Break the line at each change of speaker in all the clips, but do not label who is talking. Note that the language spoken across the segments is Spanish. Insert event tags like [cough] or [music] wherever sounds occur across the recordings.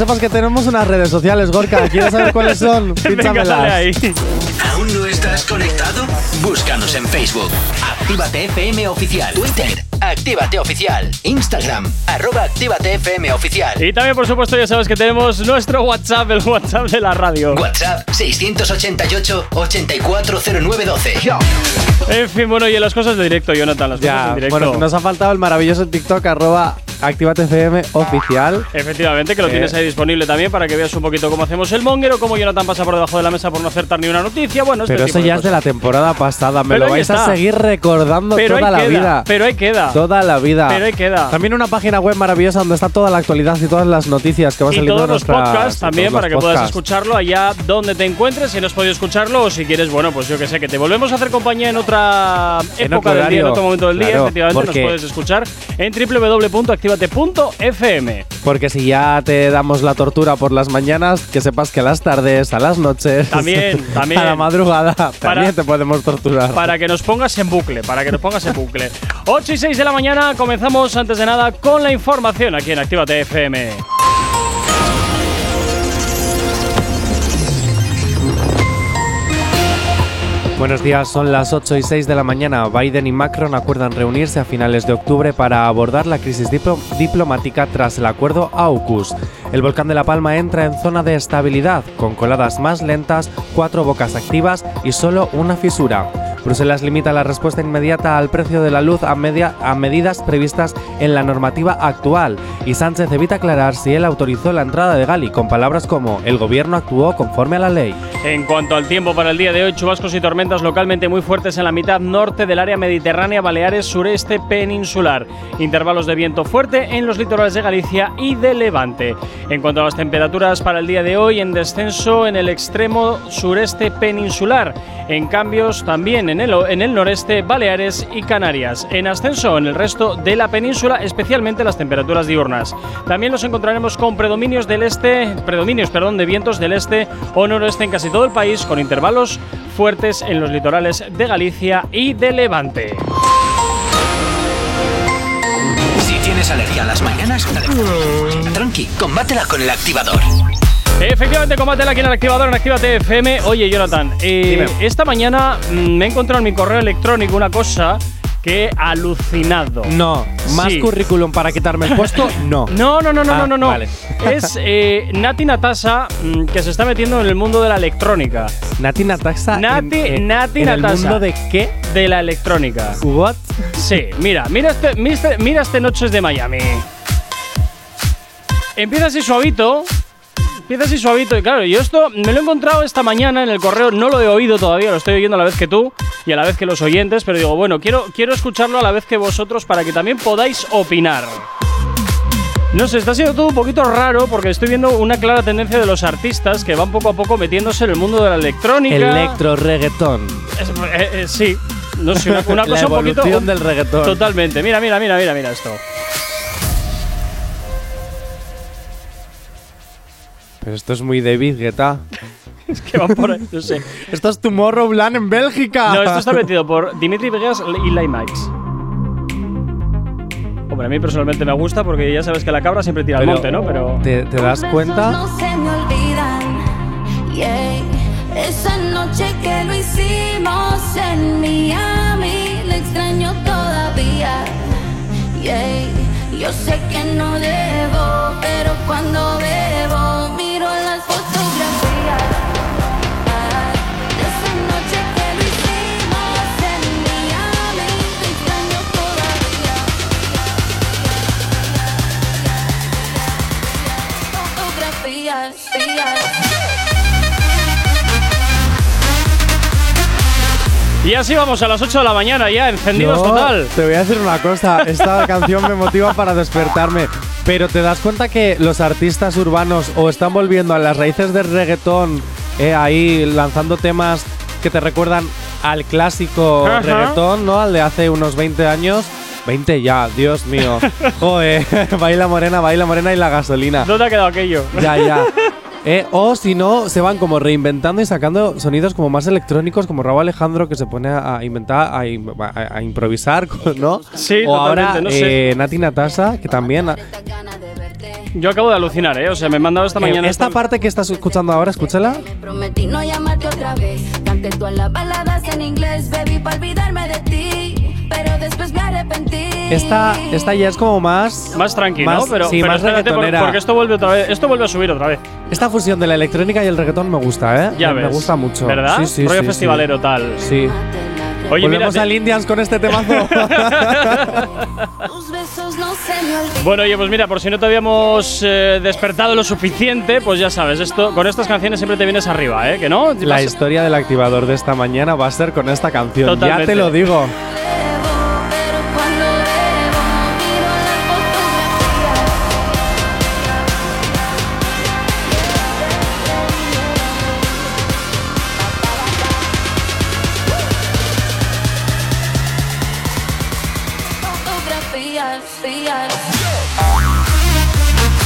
Sepas que tenemos unas redes sociales, Gorka. ¿Quieres saber cuáles son? [laughs]
Venga, dale
Pínchamelas.
ahí.
¿Aún no estás conectado? Búscanos en Facebook. Actívate FM Oficial. Twitter. Actívate Oficial. Instagram. Arroba Actívate FM Oficial.
Y también, por supuesto, ya sabes que tenemos nuestro WhatsApp, el WhatsApp de la radio.
WhatsApp 688-840912.
En fin, bueno, y en las cosas de directo, Jonathan, las cosas
Ya,
en directo.
bueno, nos ha faltado el maravilloso TikTok arroba ActivateFM oficial.
Efectivamente, que lo
Eh.
tienes ahí disponible también para que veas un poquito cómo hacemos el monger o cómo Jonathan pasa por debajo de la mesa por no acertar ni una noticia. Bueno, este
Pero eso ya es de la temporada pasada. Me
Pero
lo vais a seguir recordando
Pero
toda la
queda,
vida.
Pero ahí queda.
Toda la vida.
Pero ahí queda.
También una página web maravillosa donde está toda la actualidad y todas las noticias que van
y
saliendo
todos
de
los podcasts también
todos
para que puedas escucharlo allá donde te encuentres si no has podido escucharlo o si quieres, bueno, pues yo que sé, que te volvemos a hacer compañía en otra
En
época del día, en otro momento del día, efectivamente nos puedes escuchar en www.activate.fm.
Porque si ya te damos la tortura por las mañanas, que sepas que a las tardes, a las noches,
También, también. [laughs]
a la madrugada, también te podemos torturar.
Para que nos pongas en bucle, para que nos pongas en bucle. 8 y 6 de la mañana, comenzamos antes de nada con la información aquí en Actívate FM.
Buenos días, son las 8 y 6 de la mañana. Biden y Macron acuerdan reunirse a finales de octubre para abordar la crisis diplo- diplomática tras el acuerdo AUKUS. El volcán de La Palma entra en zona de estabilidad, con coladas más lentas, cuatro bocas activas y solo una fisura. Bruselas limita la respuesta inmediata al precio de la luz a, media- a medidas previstas en la normativa actual y Sánchez evita aclarar si él autorizó la entrada de Gali con palabras como el gobierno actuó conforme a la ley.
En cuanto al tiempo para el día de hoy, chubascos y tormentas localmente muy fuertes en la mitad norte del área mediterránea, Baleares, sureste peninsular. Intervalos de viento fuerte en los litorales de Galicia y de Levante. En cuanto a las temperaturas para el día de hoy, en descenso en el extremo sureste peninsular. En cambios también en el, o- en el noreste, Baleares y Canarias. En ascenso en el resto de la península, especialmente las temperaturas diurnas. También nos encontraremos con predominios del este, predominios, perdón, de vientos del este o noroeste en casi todo el país, con intervalos fuertes en los litorales de Galicia y de Levante.
Si tienes alergia a las mañanas, tranqui, combátela con el activador.
Efectivamente, combátela aquí en el activador en Actívate FM. Oye, Jonathan, eh, esta mañana mm, me he encontrado en mi correo electrónico una cosa que he alucinado.
No, más
Sí.
currículum para quitarme el puesto, [laughs] no.
No, no, no, no,
Ah,
no, no, no.
vale. [laughs]
Es eh, Nati Natasa mm, que se está metiendo en el mundo de la electrónica.
Nati Natasa.
Nati-
en, en-
Nati
en el
Natasa.
mundo de qué?
De la electrónica.
What?
Sí, mira, mira este, mira este, mira este Noches de Miami. Empieza así suavito. Empieza así suavito. Y claro, yo esto me lo he encontrado esta mañana en el correo. No lo he oído todavía, lo estoy oyendo a la vez que tú y a la vez que los oyentes. Pero digo, bueno, quiero, quiero escucharlo a la vez que vosotros para que también podáis opinar. No sé, está siendo todo un poquito raro porque estoy viendo una clara tendencia de los artistas que van poco a poco metiéndose en el mundo de la electrónica.
Electro reggaetón.
Es- eh, eh, sí, no sé, una, una [laughs]
La
cosa un poquito.
del reggaetón.
Totalmente. Mira, mira, mira, mira, mira esto.
Pero esto es muy David Guetta. [laughs]
Es que van por ahí, no sé.
Esto es Tomorrowland en Bélgica.
No, esto está metido por Dimitri Vegas y Lai Max. Hombre, a mí personalmente me gusta porque ya sabes que la cabra siempre tira al
Pero-
monte, ¿no? Pero.
¿Te, te das cuenta?
No se me olvidan. Yeah. Esa noche que lo hicimos en Miami, le extraño todavía. Yeah. Yo sé que no debo, pero cuando bebo
Y así vamos a las 8 de la mañana ya, encendidos
Yo
total.
Te voy a decir una cosa. Esta [laughs] canción me motiva para despertarme. Pero te das cuenta que los artistas urbanos o están volviendo a las raíces del reggaetón, eh, ahí lanzando temas que te recuerdan al clásico
Ajá.
reggaetón, ¿no? Al de hace unos 20 años. 20 ya, Dios mío. [laughs] Joder, [laughs] baila morena, baila morena y la gasolina.
¿Dónde ha quedado aquello?
Ya, ya. [laughs] Eh, o si no, se van como reinventando y sacando sonidos como más electrónicos, como Raúl Alejandro que se pone a, inventar, a, a- a improvisar, ¿no?
Sí,
o ahora
no sé.
eh, Nati Natasa, que también. ha-
yo acabo de alucinar, ¿eh? O sea, me he mandado esta
Eh,
mañana.
esta parte que estás escuchando ahora, escúchala.
Me prometí no llamarte otra vez. Canté todas las baladas en inglés, baby, para olvidarme de ti.
Esta, esta ya es como más.
Más tranquilo,
más-
¿no? Pero,
sí,
pero
más reggaetonera.
porque esto vuelve otra vez. Esto vuelve a subir otra vez.
Esta fusión de la electrónica y el reggaetón me gusta, ¿eh?
Ya
me,
ves.
me gusta mucho.
¿Verdad?
Sí, sí,
Rollo
sí,
festivalero tal.
Sí. sí.
Oye, mira.
Volvemos
te-
al Indians con este temazo.
Bueno, oye, pues mira, por si no te habíamos eh, despertado lo suficiente, pues ya sabes, esto con estas canciones siempre te vienes arriba, ¿eh? ¿Que no?
la historia del activador de esta mañana va a ser con esta canción. Ya
Totalmente.
te lo digo.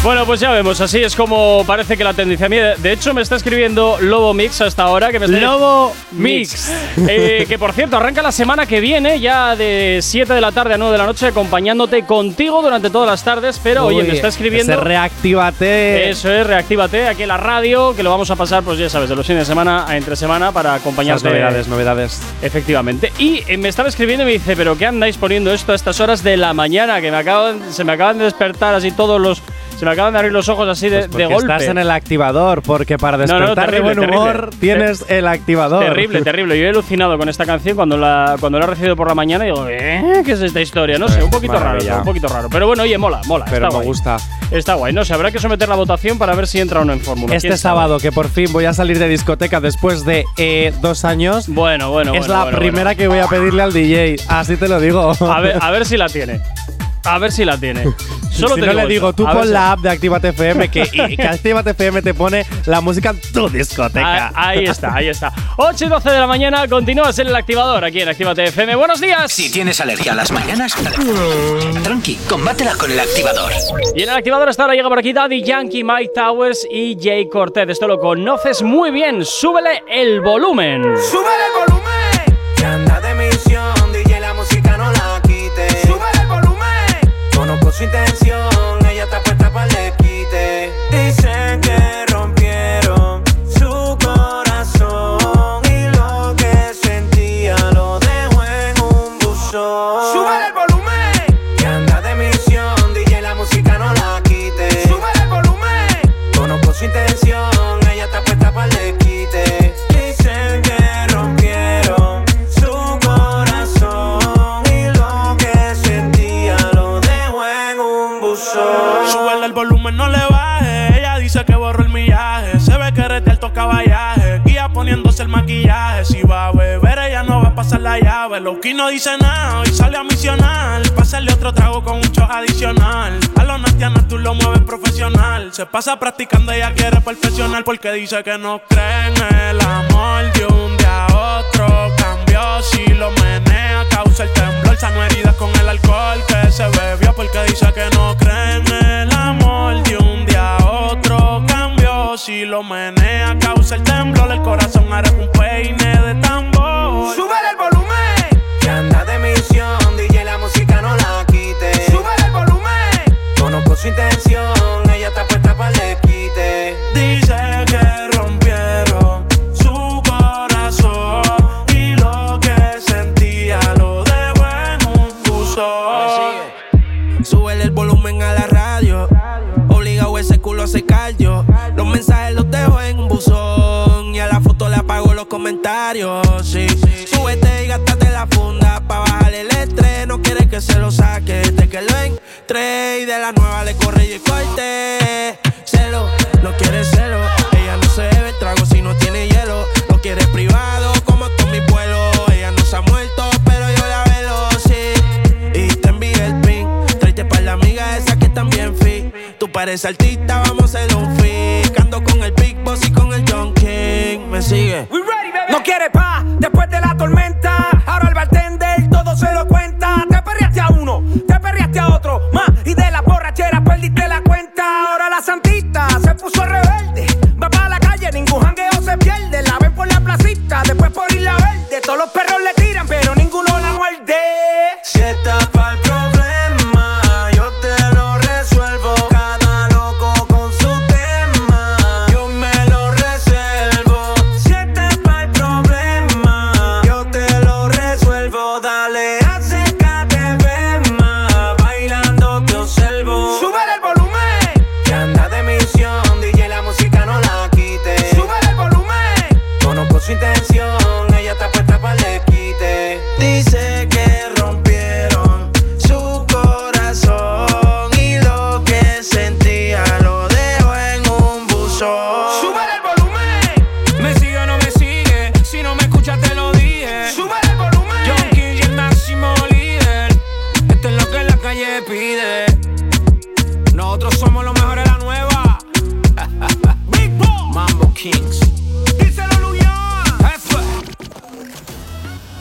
Bueno, pues ya vemos, así es como parece que la tendencia. De hecho, me está escribiendo Lobo Mix hasta ahora. Que me está
Lobo
Mix. Eh, que por cierto, arranca la semana que viene, ya de 7 de la tarde a 9 de la noche, acompañándote contigo durante todas las tardes. Pero oye, me está escribiendo.
reactívate.
Eso es, reactívate aquí en la radio, que lo vamos a pasar, pues ya sabes, de los fines de semana a entre semana para acompañarte.
novedades, novedades.
Efectivamente. Y eh, me estaba escribiendo y me dice, ¿pero qué andáis poniendo esto a estas horas de la mañana? Que me acaban, se me acaban de despertar así todos los. Se me acaban de abrir los ojos así de,
Pues
de golpe.
estás en el activador, porque para
no,
despertar
terrible,
de buen
terrible.
humor tienes el activador.
Terrible, terrible. Yo he alucinado con esta canción cuando la, cuando la he recibido por la mañana y digo, ¿eh? ¿Qué es esta historia? No sé, un poquito raro,
Maravilla.
un poquito raro. Pero bueno, oye, mola, mola.
Pero
está
me
guay.
gusta.
Está guay. No sé, habrá que someter la votación para ver si entra o no en fórmula.
Este sábado, que por fin voy a salir de discoteca después de eh, dos años,
Bueno, bueno,
es
bueno,
la
bueno,
primera que voy a pedirle al DJ. Así te lo digo.
bueno. A ver, a ver si la [laughs] tiene. A ver si la tiene. [laughs] Solo
si
te
no le
eso.
digo, tú pon
si-
la app de Actívate FM, que, y, [laughs] que Actívate FM te pone la música en tu discoteca.
Ah, ahí está, ahí está. 8 y 12 de la mañana, continúas en el activador aquí en Actívate FM. ¡Buenos días!
Si tienes alergia a las mañanas, tranqui, combátela con el activador.
Y en el activador hasta ahora llega por aquí Daddy Yankee, Mike Towers y Jay Cortez. Esto lo conoces muy bien. Súbele el volumen.
Súbele el volumen.
Loki no dice nada, hoy sale a misionar. Pásale otro trago con un shot adicional. A los nastianas tú lo mueves profesional. Se pasa practicando, ella quiere perfeccionar. Porque dice que no cree en el amor de un día a otro. Cambió si lo menea, causa el temblor. Sano heridas con el alcohol que se bebió. Porque dice que no cree en el amor de un día a otro. Cambió si lo menea, causa el temblor. El corazón hará un peine de tambor.
Súbele Conozco su intención, ella está puesta para le quite.
Dice que rompieron su corazón y lo que sentía lo dejó en un buzón.
Súbele el volumen a la radio. Obligado ese culo a secar yo. Los mensajes los dejo en un buzón. Y a la foto le apago los comentarios. Sí. Súbete y gástate la funda. Pa' bajar el estrés. No quiere que se lo saque. Desde que lo Y de la nueva le corre y el corte. Celo, no quiere celo. Ella no se bebe el trago si no tiene hielo. Lo quiere privado como con mi vuelo. Ella no se ha muerto, pero yo la velo, sí. Y te envié el pin. Tráete para la amiga esa que también fit. Tú pareces artista, vamos a hacer un fit. Ando con el Big Boss y con el John King. Me sigue.
No quiere pa' después de la tormenta. Ahora el bartender todo se lo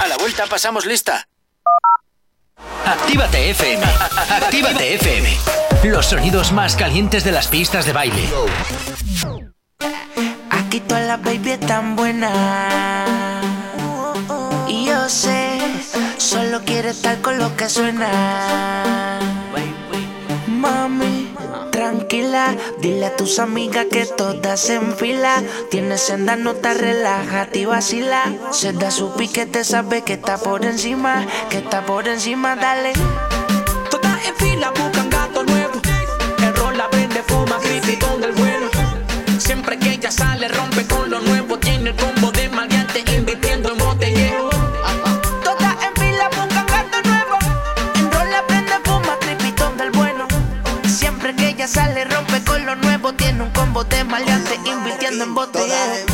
A la vuelta pasamos lista. Actívate FM. Actívate FM. Los sonidos más calientes de las pistas de baile.
Aquí toda la baby están buena. Y yo sé, solo quiere estar con lo que suena. Mami, tranquila, dile a tus amigas que todas en fila. Tienes senda, no te relaja, y vacila. Se da su piquete, sabe que está por encima, que está por encima, dale.
Todas en fila buscan gato nuevo. El rol la prende, fuma, creepy con el bueno. Siempre que ella sale, rompe en botellero.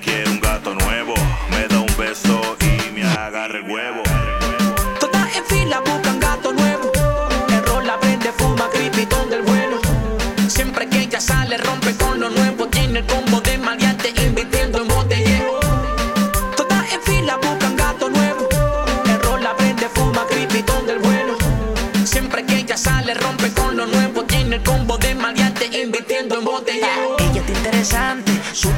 huevo.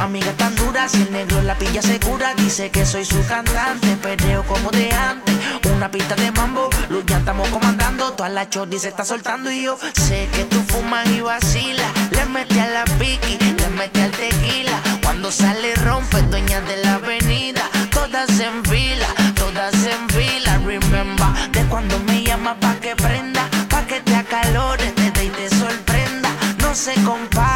Amiga tan dura, si el negro la pilla segura, dice que soy su cantante, perreo como de antes, una pista de mambo, luz ya estamos comandando, toda la chordi se está soltando y yo sé que tú fumas y vacilas, le mete a la piqui, le mete al tequila, cuando sale rompe, dueña de la avenida, todas en fila, todas en fila, remember, de cuando me llama pa' que prenda, pa' que te acalores, te dé y te sorprenda, no se compara,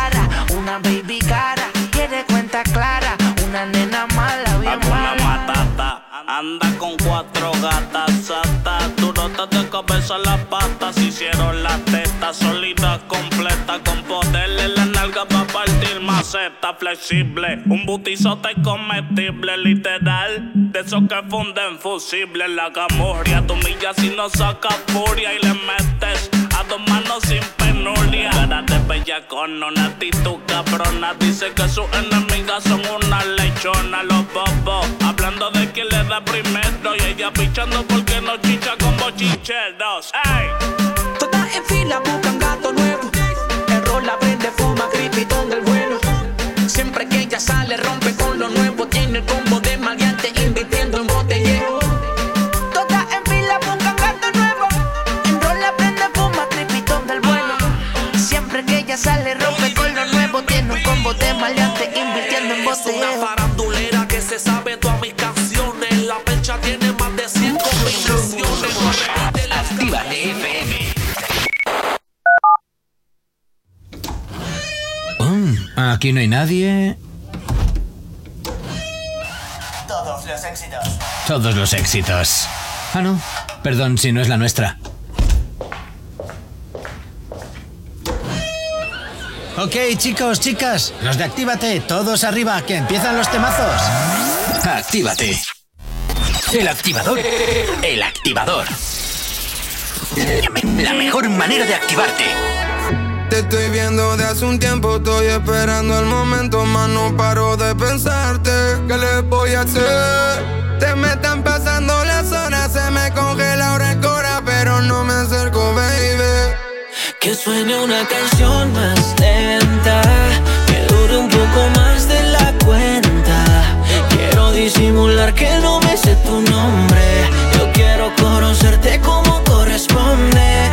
anda con cuatro gatas sata Durotas de cabeza a las patas. Hicieron las tetas sólidas completas Con poder en la nalga pa' partir maceta. Flexible Un butizote comestible literal. De esos que funden fusible La gamorria tu milla si no saca furia Y le metes a dos manos sin penuria. Cara de bella con una actitud cabrona. Dice que sus enemigas son una lechona. Los bobos de quién le da primero Y ella pichando porque no chicha con bochincheros ¡Ey!
Todas en fila buscan gato nuevo. El rol la prende, fuma, creepy con el bueno. Siempre que ella sale, rompe con lo nuevo. Tiene el
aquí no hay nadie.
Todos los éxitos.
Todos los éxitos. Ah, no. Perdón si no es la nuestra. Ok, chicos, chicas, los de Actívate, todos arriba, que empiezan los temazos. Actívate. El activador. El activador. La mejor manera de activarte.
Te estoy viendo de hace un tiempo, estoy esperando el momento, más no paro de pensarte. ¿Qué le voy a hacer? Te me están pasando las horas, se me congela ahora el cora, pero no me acerco, baby.
Que suene una canción más lenta, que dure un poco más de la cuenta. Quiero disimular que no me sé tu nombre. Yo quiero conocerte como corresponde.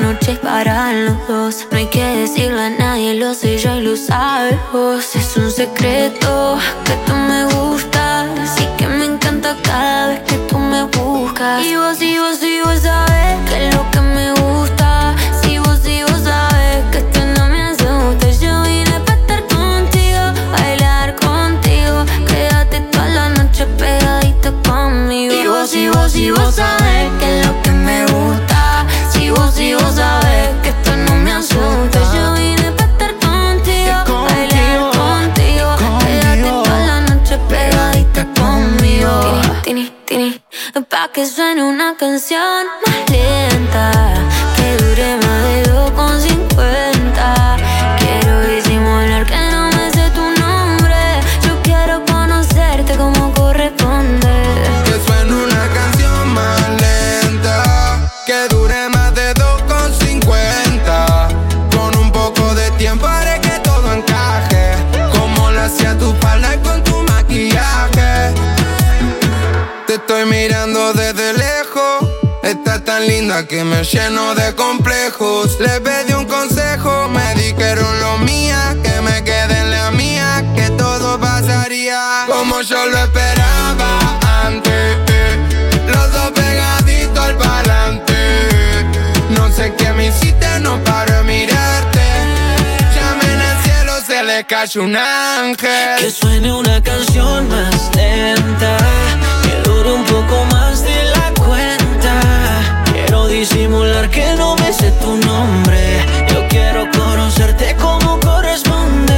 Noche es para los dos. No hay que decirle a nadie, lo sé yo y lo sabes. Es un secreto que tú me gustas. Así que me encanta cada vez que tú me buscas. Y vos, y vos, Tini, tini, Pa' que suene una canción más lenta Que dure más de 2,50 que me
lleno de complejos. Le pedí un consejo, me dijeron lo mía, que me quede en la mía, que todo pasaría como yo lo esperaba antes. Los dos pegaditos al palante. No sé qué me hiciste, no paro de mirarte. Llamen al cielo, se le cayó un ángel.
Que suene una canción más lenta, disimular que no me sé tu nombre. Yo quiero conocerte como corresponde.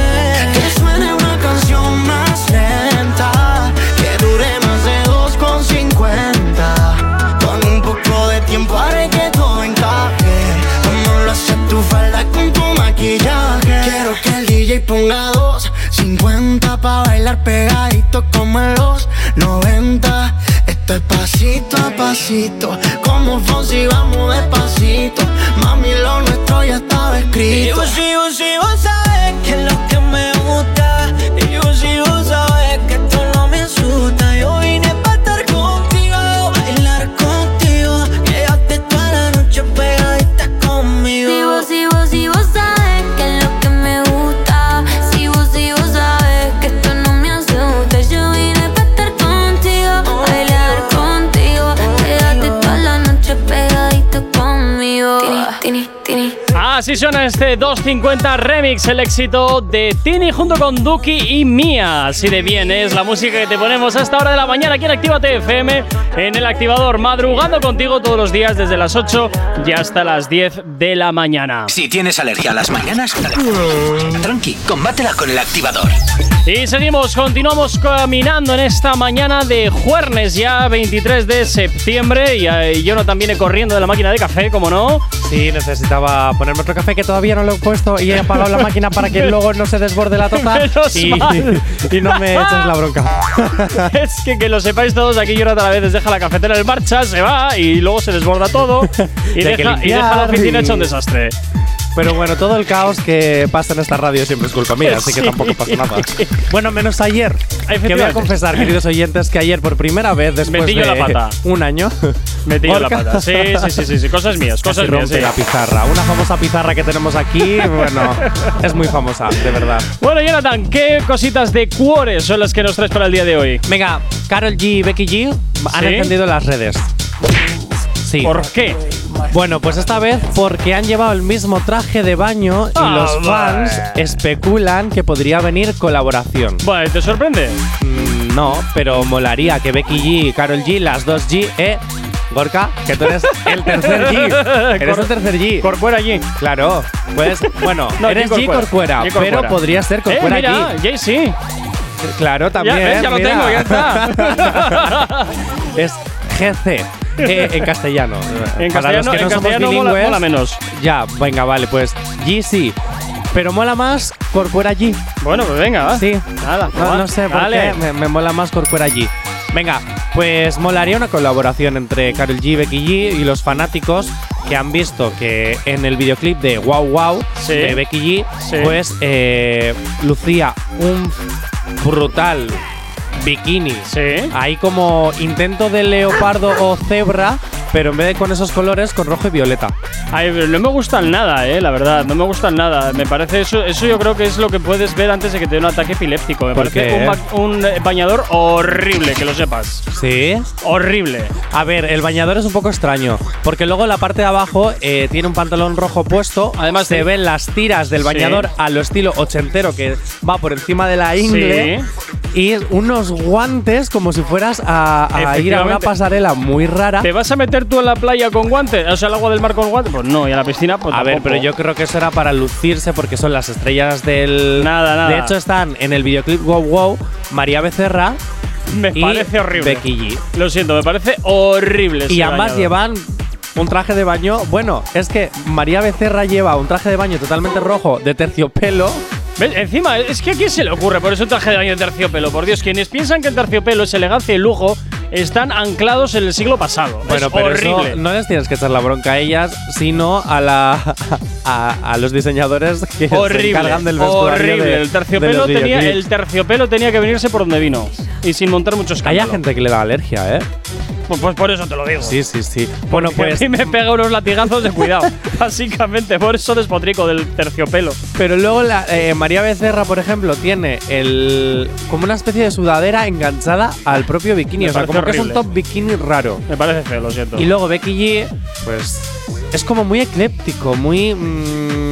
Que suene una canción más lenta, que dure más de 2,50. Con un poco de tiempo haré que todo encaje. Como lo hace tu falda con tu maquillaje. Quiero que el DJ ponga dos 50 pa' bailar pegadito como en los 90 Esto es pasito Como Fonsi vamos despacito. Mami lo nuestro ya estaba escrito. Y vos, y vos, y vos sabes que es lo que me gusta. Y vos,
Suena este 250 Remix, el éxito de Tini junto con Duki y Mia. Así de bien es la música que te ponemos a esta hora de la mañana aquí en Actívate en el activador, madrugando contigo todos los días desde las 8 y hasta las 10 de la mañana.
Si tienes alergia a las mañanas, tranqui, combátela con el activador.
Y seguimos, continuamos caminando en esta mañana de jueves, ya 23 de septiembre. Y eh, yo no también viene corriendo de la máquina de café, como no.
Sí, necesitaba ponerme otro café que todavía no lo he puesto y he apagado la máquina para que [laughs] luego no se desborde la taza y, y no me eches la bronca. [laughs]
es que que lo sepáis todos, aquí Jonathan a veces deja la cafetera en marcha, se va y luego se desborda todo y, [laughs] deja, y deja la oficina hecha un desastre.
Pero bueno, todo el caos que pasa en esta radio siempre es culpa mía, así que tampoco pasa nada. [laughs] Bueno, menos ayer. Que voy a confesar, queridos oyentes, que ayer por primera vez después
Metí yo
de
la pata.
un año [laughs]
Metí yo la pata. Sí, sí, sí, sí, sí, cosas mías,
casi
cosas mías. sí.
la pizarra. Una famosa pizarra que tenemos aquí, bueno, es muy famosa, de verdad.
Bueno, Jonathan, ¿qué cositas de cuores son las que nos traes para el día de hoy?
Venga, Carol G y Becky G han
¿Sí?
encendido las redes. Sí.
¿Por qué?
Bueno, pues esta vez porque han llevado el mismo traje de baño y
Ah,
los fans
vale.
especulan que podría venir colaboración.
Bueno, ¿te sorprende?
Mm, no, pero molaría que Becky G y Carol G, las dos G, eh. Gorka, que tú eres el tercer G. [laughs] Eres el tercer G.
Corcuera allí.
Claro, pues, bueno,
No,
eres G Corcuera,
G Corcuera.
pero podría ser Corcuera
eh, mira,
G.
Jay sí.
Claro, también.
ves, ya lo
mira.
tengo, ya está. [laughs]
es GC. Eh, en castellano.
En
Para los
castellano-
que no
en
somos
castellano mola-
bilingües,
mola menos.
Ya, venga, vale, pues G sí. Pero mola más Corcuera G.
Bueno, pues venga, va.
Sí.
Nada,
No, no sé por
Dale.
qué, me, me mola más Corcuera G. Venga, pues molaría una colaboración entre Carol G, Becky G y los fanáticos que han visto que en el videoclip de Wow Wow
Sí.
de Becky G,
Sí.
pues eh, lucía un brutal bikini.
Sí.
Ahí como intento de leopardo o cebra, pero en vez de con esos colores, con rojo y violeta.
Ay, pero no me gustan nada, eh, la verdad, no me gustan nada. Me parece eso, eso yo creo que es lo que puedes ver antes de que te dé un ataque epiléptico. Me
¿Por
parece
qué?
un, ba- un, eh, bañador horrible, que lo sepas.
¿Sí?
Horrible.
A ver, el bañador es un poco extraño, porque luego la parte de abajo eh, tiene un pantalón rojo puesto.
Además,
se
te-
ven las tiras del
Sí.
bañador a lo estilo ochentero que va por encima de la ingle. Y unos guantes como si fueras a, a ir a una pasarela muy rara.
¿Te vas a meter tú en la playa con guantes? O sea, al agua del mar con guantes. Pues no, y a la piscina, pues
a ver, pero yo creo que eso era para lucirse porque son las estrellas del.
Nada, nada.
De hecho, están en el videoclip Wow Wow María Becerra
Me
y
parece horrible.
Becky G.
Lo siento, me parece horrible.
Y ambas llevan un traje de baño. Bueno, es que María Becerra lleva un traje de baño totalmente rojo de terciopelo.
Encima, es que a quién se le ocurre por eso traje de baño de terciopelo. Por Dios, quienes piensan que el terciopelo es elegancia y lujo están anclados en el siglo pasado.
Bueno,
es
pero
horrible.
eso no les tienes que echar la bronca a ellas, sino a la a, a los diseñadores que se
horrible,
encargan del vestuario
horrible.
de-
el terciopelo tenía el terciopelo tenía que venirse por donde vino y sin montar muchos
Hay gente que le da alergia, ¿eh?
Pues, pues por eso te lo digo.
Sí, sí, sí. Bueno,
Porque
pues
a mí me pega unos latigazos de cuidado. [laughs] Básicamente, por eso despotrico del terciopelo.
Pero luego la, eh, María Becerra, por ejemplo, tiene el como una especie de sudadera enganchada al propio bikini.
Me
o sea, como que es un top bikini raro.
Me parece feo, lo siento.
Y luego Becky G, pues es como muy ecléptico, muy. mm,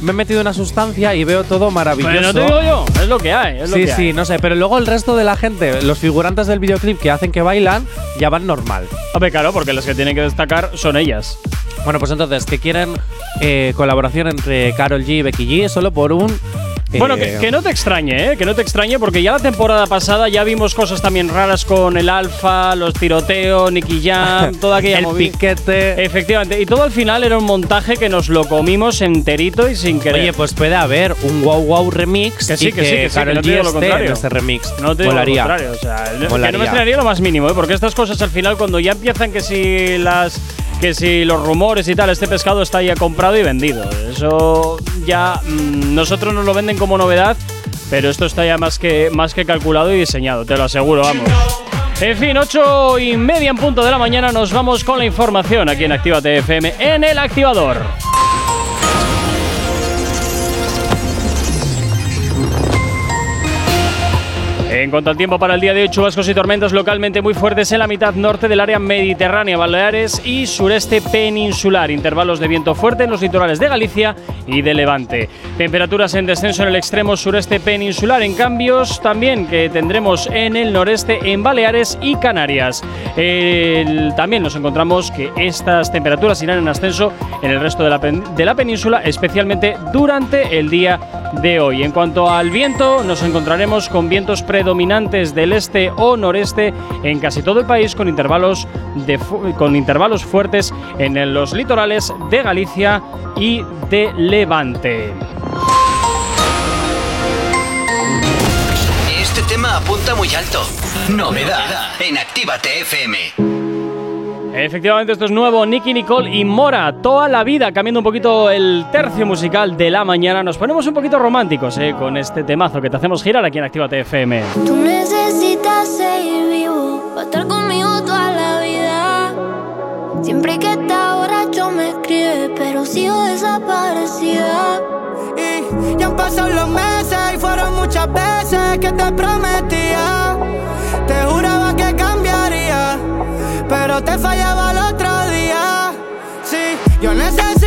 me he metido una sustancia y veo todo maravilloso.
Pero no te digo yo, es lo que hay. Es lo
sí,
que
sí,
hay.
no sé, pero luego el resto de la gente, los figurantes del videoclip que hacen que bailan, ya van normal.
Hombre, claro, porque las que tienen que destacar son ellas.
Bueno, pues entonces, que quieren eh, colaboración entre Carol G y Becky G solo por un. Eh,
Bueno, que, que no te extrañe, ¿eh? Que no te extrañe, porque ya la temporada pasada ya vimos cosas también raras con el Alfa, los tiroteos, Nicky Jam, [laughs] toda aquella
el
movida.
piquete.
Efectivamente, y todo al final era un montaje que nos lo comimos enterito y sin querer.
Oye, pues puede haber un Wow Wow remix
Que sí,
y
que sí, que sí,
Karol
que no te
G
digo lo
esté en
contrario.
ese remix.
No te digo lo
Molaría.
contrario, o sea, que no
Molaría.
me extrañaría lo más mínimo, ¿eh? porque estas cosas al final cuando ya empiezan que si las que si los rumores y tal, este pescado está ya comprado y vendido. Eso ya mm, nosotros nos lo venden como novedad, pero esto está ya más que más que calculado y diseñado, te lo aseguro, vamos. En fin, ocho y media en punto de la mañana nos vamos con la información aquí en Actívate FM en el activador. En cuanto al tiempo para el día de hoy, chubascos y tormentas localmente muy fuertes en la mitad norte del área mediterránea, Baleares y sureste peninsular. Intervalos de viento fuerte en los litorales de Galicia y de Levante. Temperaturas en descenso en el extremo sureste peninsular. En cambios también que tendremos en el noreste, en Baleares y Canarias. El- también nos encontramos que estas temperaturas irán en ascenso en el resto de la, de la península, especialmente durante el día de hoy. En cuanto al viento, nos encontraremos con vientos predominantes del este o noreste en casi todo el país con intervalos, de con intervalos fuertes en los litorales de Galicia y de Levante.
Este tema apunta muy alto. Novedad en Actívate FM.
Efectivamente, esto es nuevo. Nicky Nicole y Mora, toda la vida, cambiando un poquito el tercio musical de la mañana. Nos ponemos un poquito románticos eh, con este temazo que te hacemos girar aquí en Actívate FM.
Tú necesitas seguir vivo, para estar conmigo toda la vida. Siempre que está borracho me escribe, pero sigo desaparecida.
Y ya han pasado los meses y fueron muchas veces que te prometía pero te fallaba el otro día. Sí, yo necesito.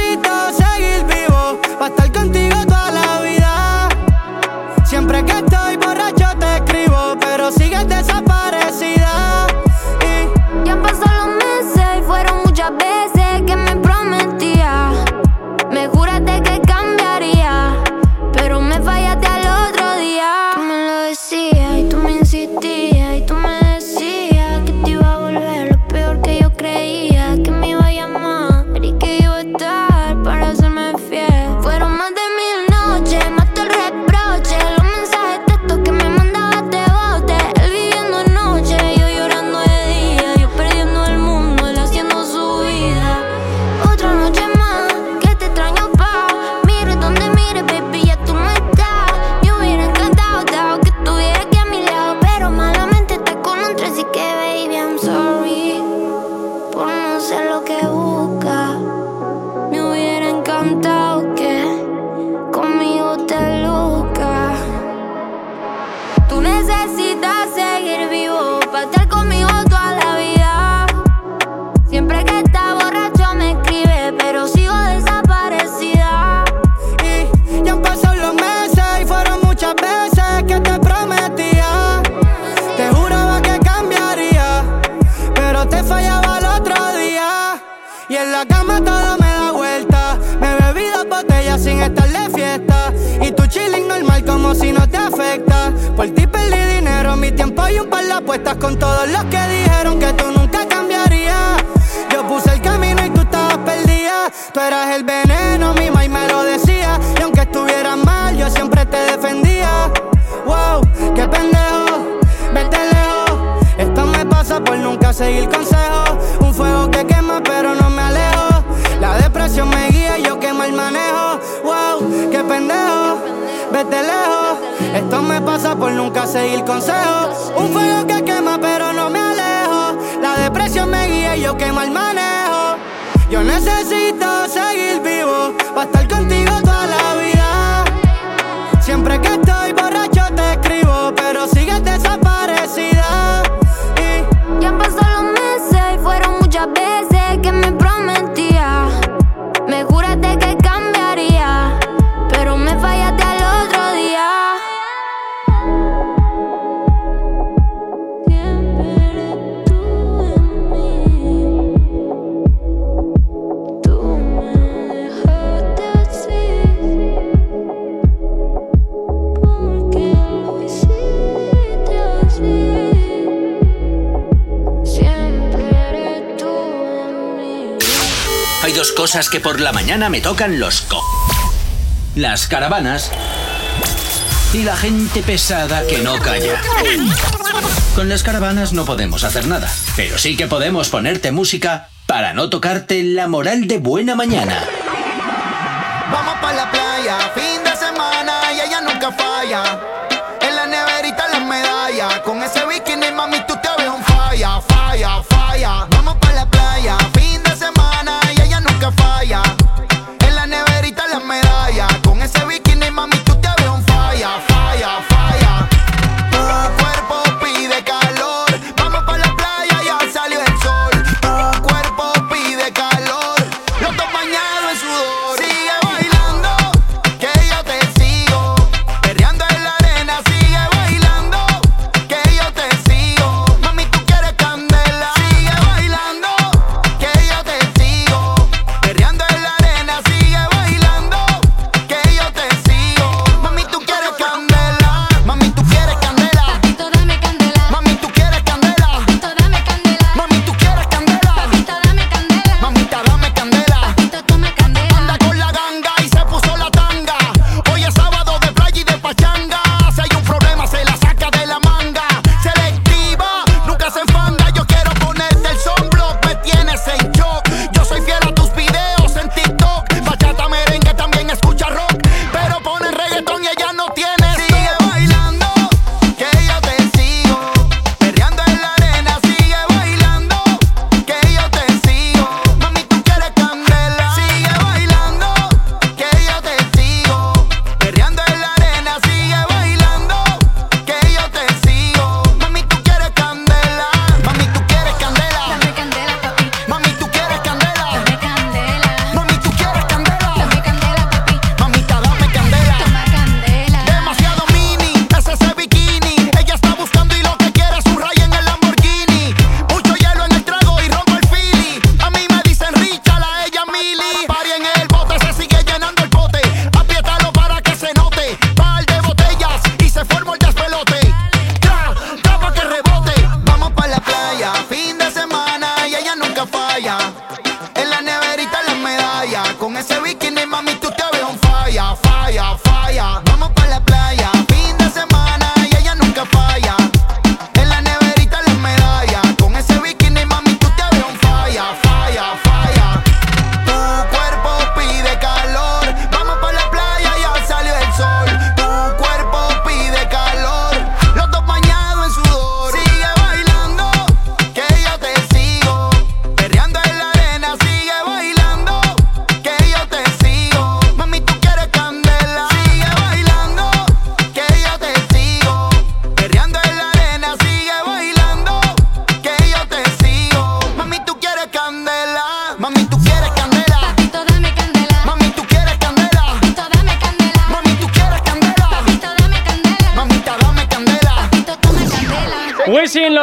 estás con
todos los que dijeron que tú nunca cambiarías. Yo puse el camino y tú estabas perdida. Tú eras el bebé pasa por nunca seguir consejos. Un fuego que quema, pero no me alejo. La depresión me guía y yo quemo el manejo. Yo necesito seguir vivo para estar que
por la mañana me tocan los co... Las caravanas y la gente pesada que no calla. Con las caravanas no podemos hacer nada, pero sí que podemos ponerte música para no tocarte la moral de buena mañana.
Vamos para la playa, fin de semana y ella nunca falla. En la neverita las medallas, con ese bikini mami tú te ves un falla, falla, falla. fire.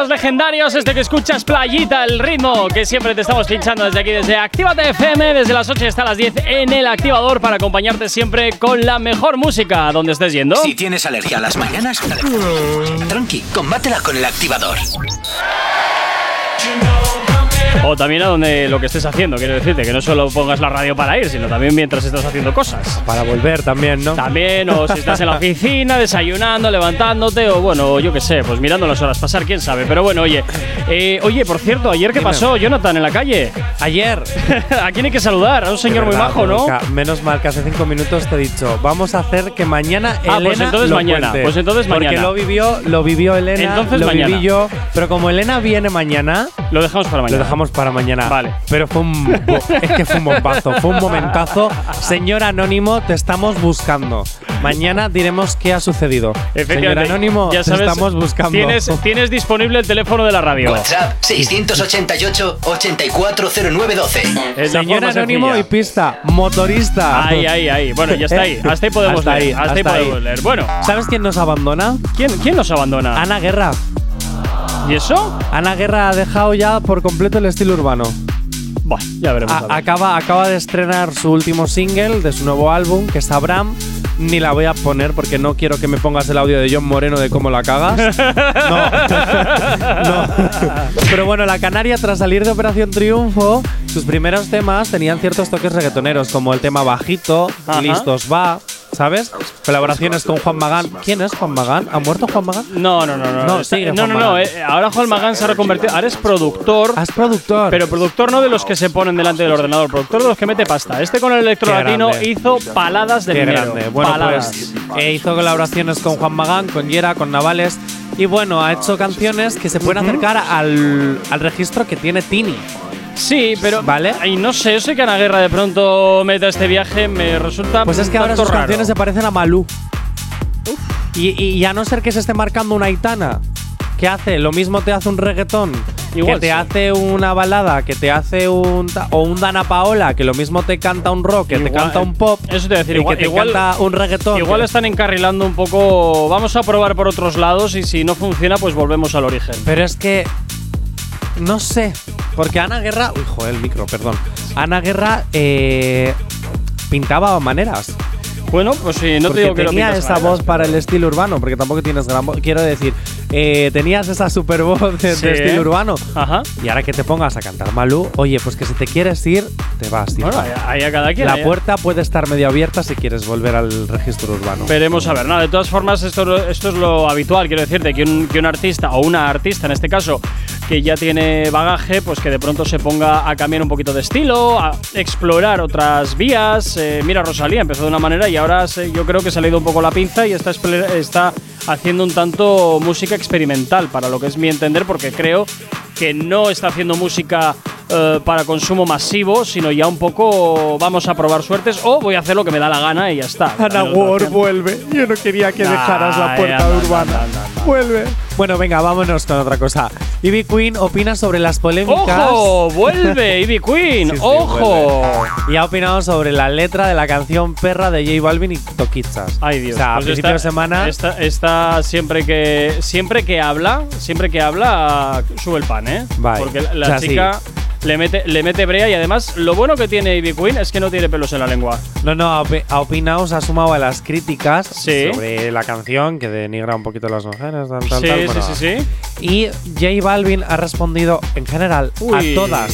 Los
legendarios, este que escuchas Playita, el ritmo que siempre te estamos pinchando desde aquí, desde Actívate FM, desde las 8 hasta las 10 en el activador para acompañarte siempre con la mejor música, donde estés yendo.
Si tienes alergia a las mañanas, tranqui, combátela con el activador.
O también a donde lo que estés haciendo, quiero decirte, que no solo pongas la radio para ir, sino también mientras estás haciendo cosas.
Para volver también, ¿no?
También, o si estás en la oficina, desayunando, levantándote, o bueno, yo qué sé, pues mirando las horas pasar, quién sabe. Pero bueno, oye, eh, oye, por cierto, ayer qué
Dime.
pasó, Jonathan, en la calle.
Ayer. [laughs]
¿A quién hay que saludar? A un señor
De
muy
verdad,
majo, ¿no?
Menos mal que hace cinco minutos te he dicho, vamos a hacer que mañana
Ah,
Elena
pues entonces
lo
mañana,
cuente.
pues entonces
Porque
mañana.
lo vivió, lo vivió Elena,
Entonces
lo
mañana.
viví yo, pero como Elena viene mañana,
Lo dejamos para mañana.
lo dejamos para mañana.
Vale.
Pero fue un es que fue un bombazo, fue un momentazo. Señor Anónimo, te estamos buscando. Mañana diremos qué ha sucedido. Señor Anónimo,
ya
te
sabes,
estamos buscando.
Tienes, tienes disponible el teléfono de la radio.
WhatsApp 688-840912.
Es la
Señor Anónimo
sencilla.
y pista, motorista.
Ahí, ahí, ahí. Bueno, ya está ahí. Hasta ahí podemos
Hasta
leer.
ahí,
hasta ahí
hasta
podemos
ahí.
leer. Bueno,
¿Sabes quién nos abandona?
¿quién, quién nos abandona?
Ana Guerra.
¿Y eso?
Ana Guerra ha dejado ya por completo el estilo urbano.
Buah, ya veremos.
A-
a ver.
acaba, acaba de estrenar su último single de su nuevo álbum, que es Abraham. Ni la voy a poner porque no quiero que me pongas el audio de John Moreno de cómo la cagas. [laughs] No. [laughs] no. Pero bueno, la Canaria, tras salir de Operación Triunfo, sus primeros temas tenían ciertos toques reggaetoneros, como el tema bajito,
Ajá.
listos va, ¿sabes? Colaboraciones con Juan Magán. ¿Quién es Juan Magán? ¿Ha muerto Juan Magán?
No, no, no, no.
No, sigue
no,
Juan
no, no. Eh, ahora Juan Magán se ha reconvertido. Ahora es productor.
Ah, es productor.
Pero productor no de los que se ponen delante del ordenador, productor de los que mete pasta. Este con el electro
Qué
latino
grande.
hizo paladas de
Qué
dinero.
grande. Bueno,
paladas.
pues eh, hizo colaboraciones con Juan Magán, con Yera, con Navales. Y bueno, ha hecho canciones que se pueden acercar al, al registro que tiene Tini.
Sí, pero.
¿Vale?
Y no sé, yo sé que Ana Guerra de pronto meta este viaje, me resulta.
Pues es que ahora sus
raro.
canciones se parecen a Malú. Y, y a no ser que se esté marcando una Aitana, que hace lo mismo te hace un reggaetón,
Igual
que te
sí.
hace una balada, que te hace un. o un Dana Paola, que lo mismo te canta un rock, que te
Igual-
canta un pop.
Eso te decir,
y
igual,
que te
igual-
canta un reggaetón.
Igual
que-
están encarrilando un poco. Vamos a probar por otros lados y si no funciona, pues volvemos al origen.
Pero es que. No sé. Porque Ana Guerra. Uy, joder, el micro, perdón. Ana Guerra eh, pintaba maneras.
Bueno, pues sí, no
porque
te digo que lo
tenía
pintas
esa voz para el estilo urbano, porque tampoco tienes gran voz. Quiero decir, eh, tenías esa super voz de,
Sí,
de estilo
¿eh?
urbano.
Ajá.
Y ahora que te pongas a cantar Malú, oye, pues que si te quieres ir, te vas, tío.
Bueno, ahí a cada quien.
La puerta puede estar medio abierta si quieres volver al registro urbano.
Veremos a ver. No, de todas formas, esto, esto es lo habitual. Quiero decirte que un, que un artista, o una artista en este caso, que ya tiene bagaje, pues que de pronto se ponga a cambiar un poquito de estilo, a explorar otras vías. Eh, mira, Rosalía empezó de una manera y ahora se- yo creo que se le ha ido un poco la pinza y está, está haciendo un tanto música experimental, para lo que es mi entender, porque creo que no está haciendo música eh, para consumo masivo, sino ya un poco vamos a probar suertes o voy a hacer lo que me da la gana y ya está.
Ana Ward, vuelve. Yo no quería que
Nah,
dejaras la puerta
ya, no,
urbana. Vuelve. Bueno, venga, vámonos con otra cosa. Ivy Queen opina sobre las polémicas.
¡Ojo! ¡Vuelve [laughs] Ivy Queen!
Sí, sí,
¡Ojo!
Y ha opinado sobre la letra de la canción Perra de J Balvin y Toquichas.
Ay Dios.
O sea, a
Pues
principio
esta-
de semana.
Esta, esta siempre que siempre que habla, siempre que habla sube el pan, ¿eh?
Vale.
Porque la, la
O sea,
chica le mete le mete brea y además lo bueno que tiene Ivy Queen es que no tiene pelos en la lengua.
No, no, ha opi- ha opinado, se ha sumado a las críticas
Sí.
sobre la canción que denigra un poquito a las mujeres, tal, tal,
Sí,
tal.
sí,
bueno.
sí, sí.
Y J Balvin ha respondido en general
Uy.
a todas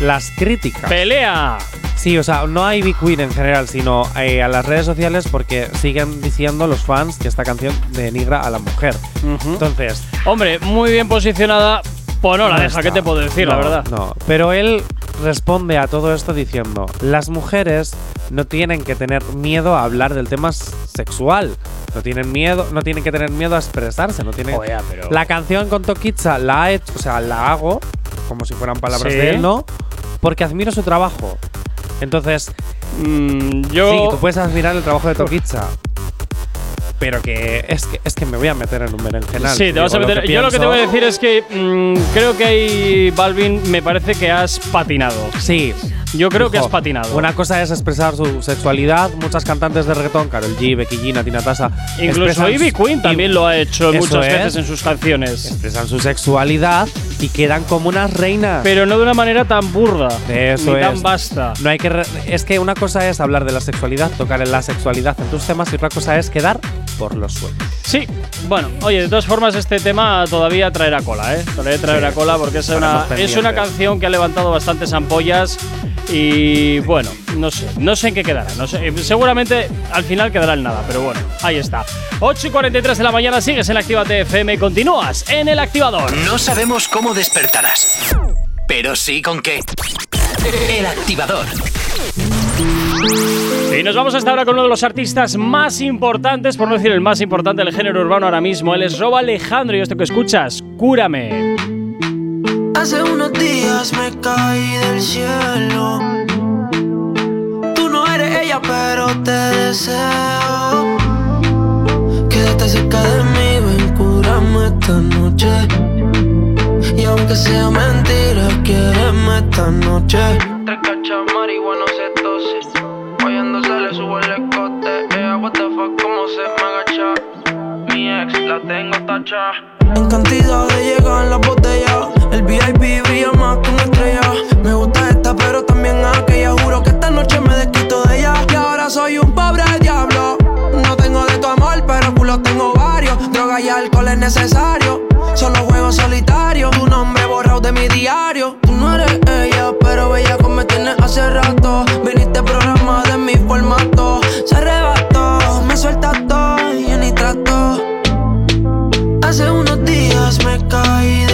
las críticas.
¡Pelea!
Sí, o sea, no a Ivy Queen en general, sino eh, a las redes sociales porque siguen diciendo los fans que esta canción denigra a la mujer.
Ujú.
Entonces,
Hombre, muy bien posicionada. Pues no la deja. ¿qué te puedo decir, la verdad?
No, pero él responde a todo esto diciendo, las mujeres no tienen que tener miedo a hablar del tema sexual. No tienen miedo, no tienen que tener miedo a expresarse, no tienen
Joder, pero-
La canción con Toquicha la ha hecho, o sea, la hago como si fueran palabras
Sí.
de él, ¿no? Porque admiro su trabajo. Entonces,
Mm, yo
sí, tú puedes admirar el trabajo de Toquicha. Pero que es que es que me voy a meter en un berenjenal.
Sí, te vas a meter. Yo lo que te voy a decir es que mm, creo que ahí, Balvin, me parece que has patinado.
Sí.
Yo creo que has patinado.
Una cosa es expresar su sexualidad. Muchas cantantes de reggaetón, Karol G, Becky G, Nati Natasha,
Incluso Ivy Queen también lo ha hecho muchas
es.
veces en sus canciones.
expresan su sexualidad y quedan como unas reinas.
Pero no de una manera tan burda.
Eso
ni tan
es.
basta.
No hay que es que una cosa es hablar de la sexualidad, tocar en la sexualidad en tus temas y otra cosa es quedar por los suelos.
Sí, bueno, oye, de todas formas este tema todavía traerá cola, ¿eh? Todavía traerá
Sí.
cola porque es una, es una canción que ha levantado bastantes ampollas y bueno, no sé, no sé en qué quedará. No sé, seguramente al final quedará en nada, pero bueno, ahí está. 8 y 43 de la mañana, sigues en Actívate FM, continúas en el activador.
No sabemos cómo despertarás, pero sí con qué. El activador.
Y nos vamos hasta ahora con uno de los artistas más importantes, por no decir el más importante del género urbano ahora mismo. Él es Robo Alejandro y esto que escuchas, Cúrame.
Hace unos días me caí del cielo. Tú no eres ella, pero te deseo. Quédate cerca de mí, ven, cúrame esta noche. Y aunque sea mentira, quiéreme esta noche. Tres cachas marihuana se tose. Sube el escote. Ella, what the fuck, cómo se me agacha. Mi ex la tengo tacha. En cantidad de llegar la botella. El VIP brilla más que una estrella. Me gusta esta, pero también aquella. Juro que esta noche me desquito de ella. Y ahora soy un pobre diablo. No tengo de tu amor, pero culo tengo varios. Droga y alcohol es necesario. Solo juego solitario. Tu nombre borrado de mi diario. Tú no eres ella, pero bella como me tienes hace rato. Viniste formato. Se arrebató, me suelta todo y yo ni trato. Hace unos días me caí del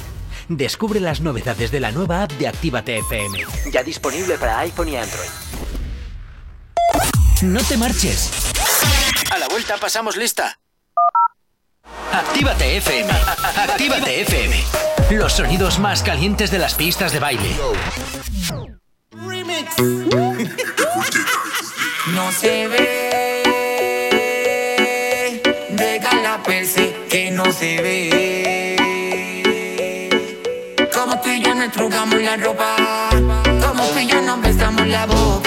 Descubre las novedades de la nueva app de Actívate FM. Ya disponible para iPhone y Android. No te marches. A la vuelta pasamos lista. Actívate FM. Actívate FM. Los sonidos más calientes de las pistas de baile.
No se ve, la ropa, como tú y yo nos besamos la boca.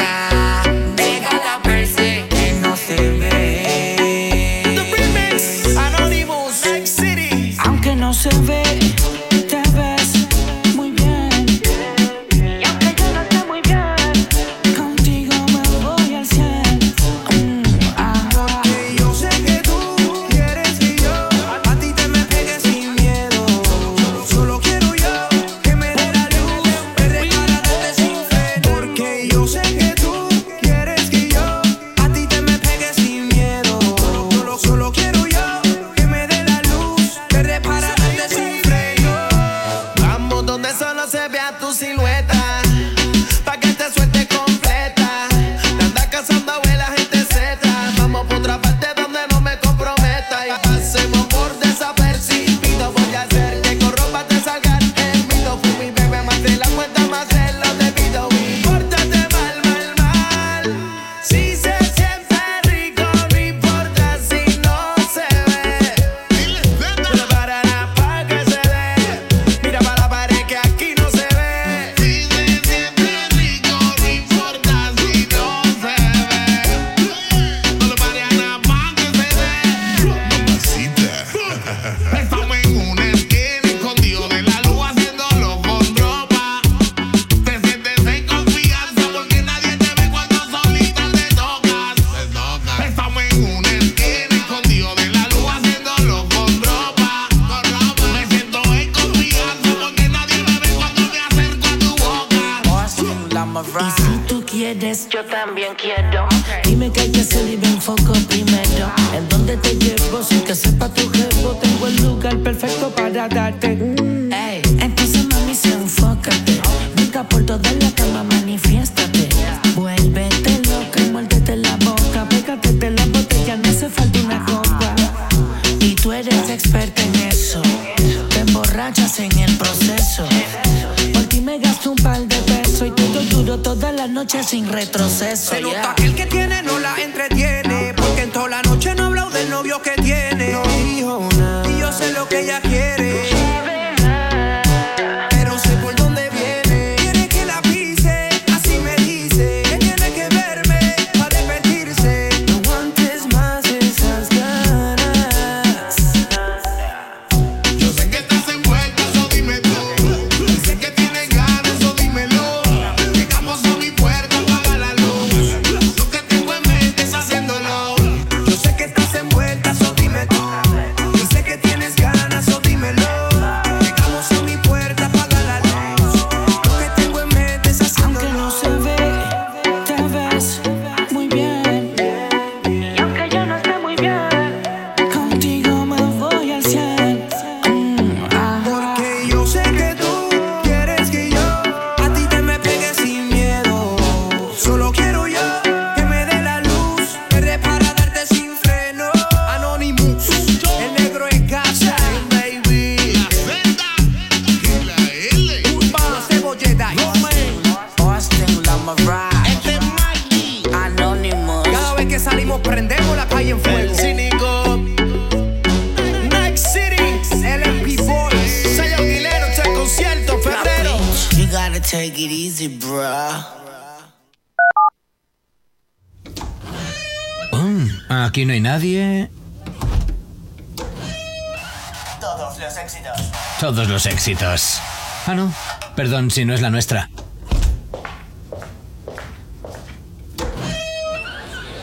Éxitos. Ah, no. Perdón si no es la nuestra.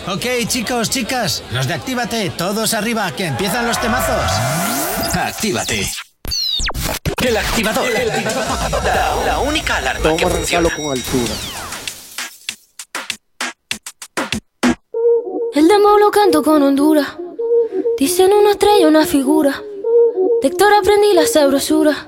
Ok, chicos, chicas, los de Actívate, todos arriba, que empiezan los temazos. Actívate. El activador. La, la única alarma que funciona.
con altura.
El demo lo canto con Honduras. Dicen una estrella, una figura. De Héctor aprendí la sabrosura.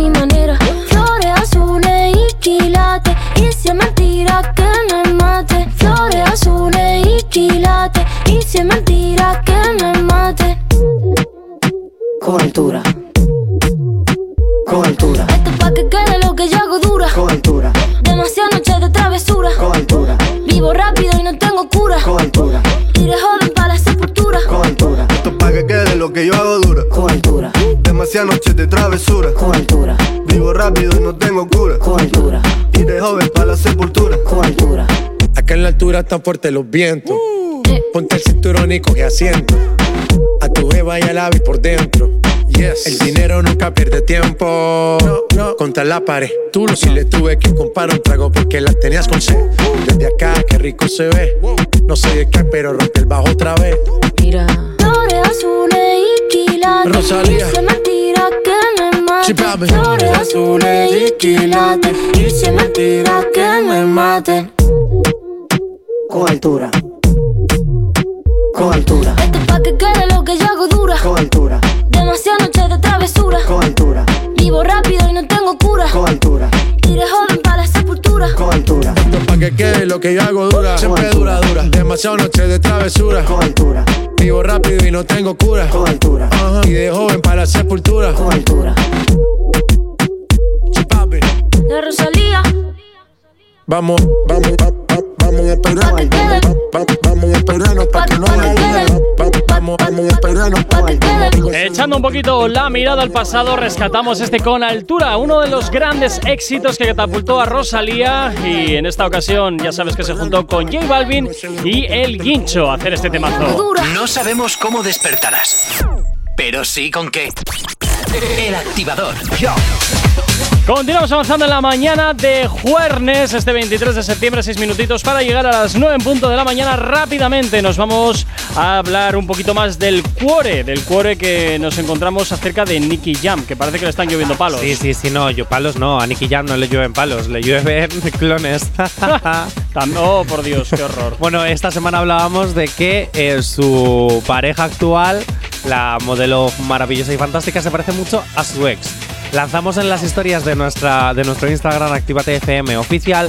mi manera. Flores azules y quilates. Y si es mentira que me mate. Flores azules y quilates. Y si es mentira que me mate.
Con altura. Con altura,
Esto es pa' que quede lo que yo hago dura.
con altura,
Demasiadas noches de travesura.
con altura,
Vivo rápido y no tengo cura.
con altura,
de joven para la sepultura.
con altura. Esto es pa' que quede lo que yo hago dura.
Con altura,
Demasiadas noches de travesura.
con altura,
Vivo rápido y no tengo cura.
con altura,
Y de joven pa' la sepultura.
con altura.
Acá en la altura están fuertes los vientos. Ponte el cinturón y coge asiento. A tu jeva y al ave por dentro. Yes. El dinero nunca pierde tiempo. No, no. Contra la pared. Tú lo si le tuve que comprar un trago porque la tenías con sed. Desde acá, qué rico se ve. No sé de qué, pero rompe el bajo otra vez.
Mira. Flores azules y quilates.
Rosalía.
Y me
papi.
Flores azules y quilates. Y si es mentira que me mate.
Con altura. Con altura,
Esto es pa' que quede lo que yo hago dura.
con altura,
Demasiadas noches de travesura.
con altura,
Vivo rápido y no tengo cura.
con altura,
de joven la
con altura,
Esto pa' que quede lo que yo hago dura. Siempre dura, dura. Demasiado noche de travesura.
con altura,
Vivo rápido y no tengo cura.
con altura,
Ajá. Y de joven para la sepultura.
con altura.
De Rosalía.
Vamos, vamos, va- va- vamos vamos a esperarnos. Va- va- Vamos a esperarnos pa' que no haya luna. Va- va- Vamos, vamos a esperarnos.
Echando un poquito la mirada al pasado, rescatamos este con altura, uno de los grandes éxitos que catapultó a Rosalía y en esta ocasión ya sabes que se juntó con J Balvin y El Guincho a hacer este temazo.
No sabemos cómo despertarás, pero sí con qué. El activador.
Continuamos avanzando en la mañana de jueves, este 23 de septiembre, 6 minutitos para llegar a las 9 en punto de la mañana. Rápidamente nos vamos a hablar un poquito más del cuore, del cuore que nos encontramos acerca de Nicky Jam, que parece que le están lloviendo palos.
Sí, sí, sí, no, yo palos no, a Nicky Jam no le llueven palos, le llueven [laughs] clones. [laughs]
Oh, por Dios, qué horror.
Bueno, esta semana hablábamos de que eh, su pareja actual, la modelo maravillosa y fantástica, se parece mucho a su ex. Lanzamos en las historias de, nuestra, de nuestro Instagram Actívate FM oficial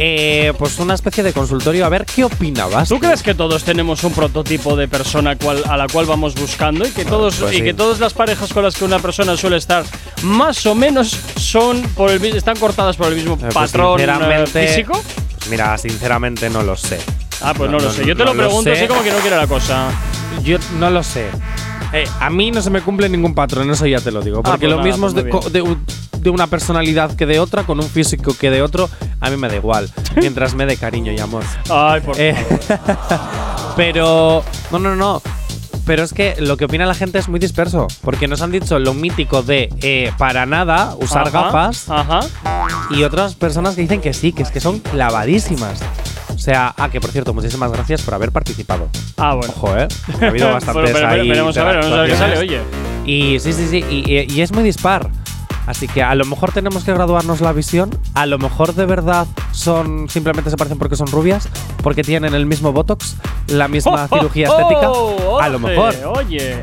eh, pues una especie de consultorio a ver qué opinabas.
¿Tú crees que todos tenemos un prototipo de persona cual- a la cual vamos buscando y que todos
pues
y que todas las parejas con las que una persona suele estar más o menos son por el mi- están cortadas por el mismo
Eh, pues
patrón eh,
sinceramente,
físico?
pues mira, sinceramente no lo sé.
Ah, pues no, lo sé. Yo te lo pregunto así como que no quiere la cosa.
Yo no lo sé. Eh, a mí no se me cumple ningún patrón, eso ya te lo digo.
Ah,
Porque
pues
lo
nada,
mismo
pues
es de, co- de un- de una personalidad que de otra, con un físico que de otro, a mí me da igual. [laughs] mientras me dé cariño y amor.
Ay, por
Eh,
favor. [laughs]
Pero. No, no, no. Pero es que lo que opina la gente es muy disperso. Porque nos han dicho lo mítico de eh, para nada usar
Ajá,
gafas.
Ajá.
Y otras personas que dicen que sí, que es que son clavadísimas. O sea, ah, que por cierto, muchísimas gracias por haber participado.
Ah, bueno.
Ojo, ¿eh? Ha habido [laughs] bastantes
Bueno, pero- pero
ahí
veremos a ver, vamos a ver qué sale, oye.
Y sí, sí, sí. Y, y- y es muy dispar. Así que a lo mejor tenemos que graduarnos la visión. A lo mejor de verdad son simplemente se parecen porque son rubias, porque tienen el mismo botox, la misma [laughs] cirugía
Oh,
estética.
oh,
a lo mejor.
Oye.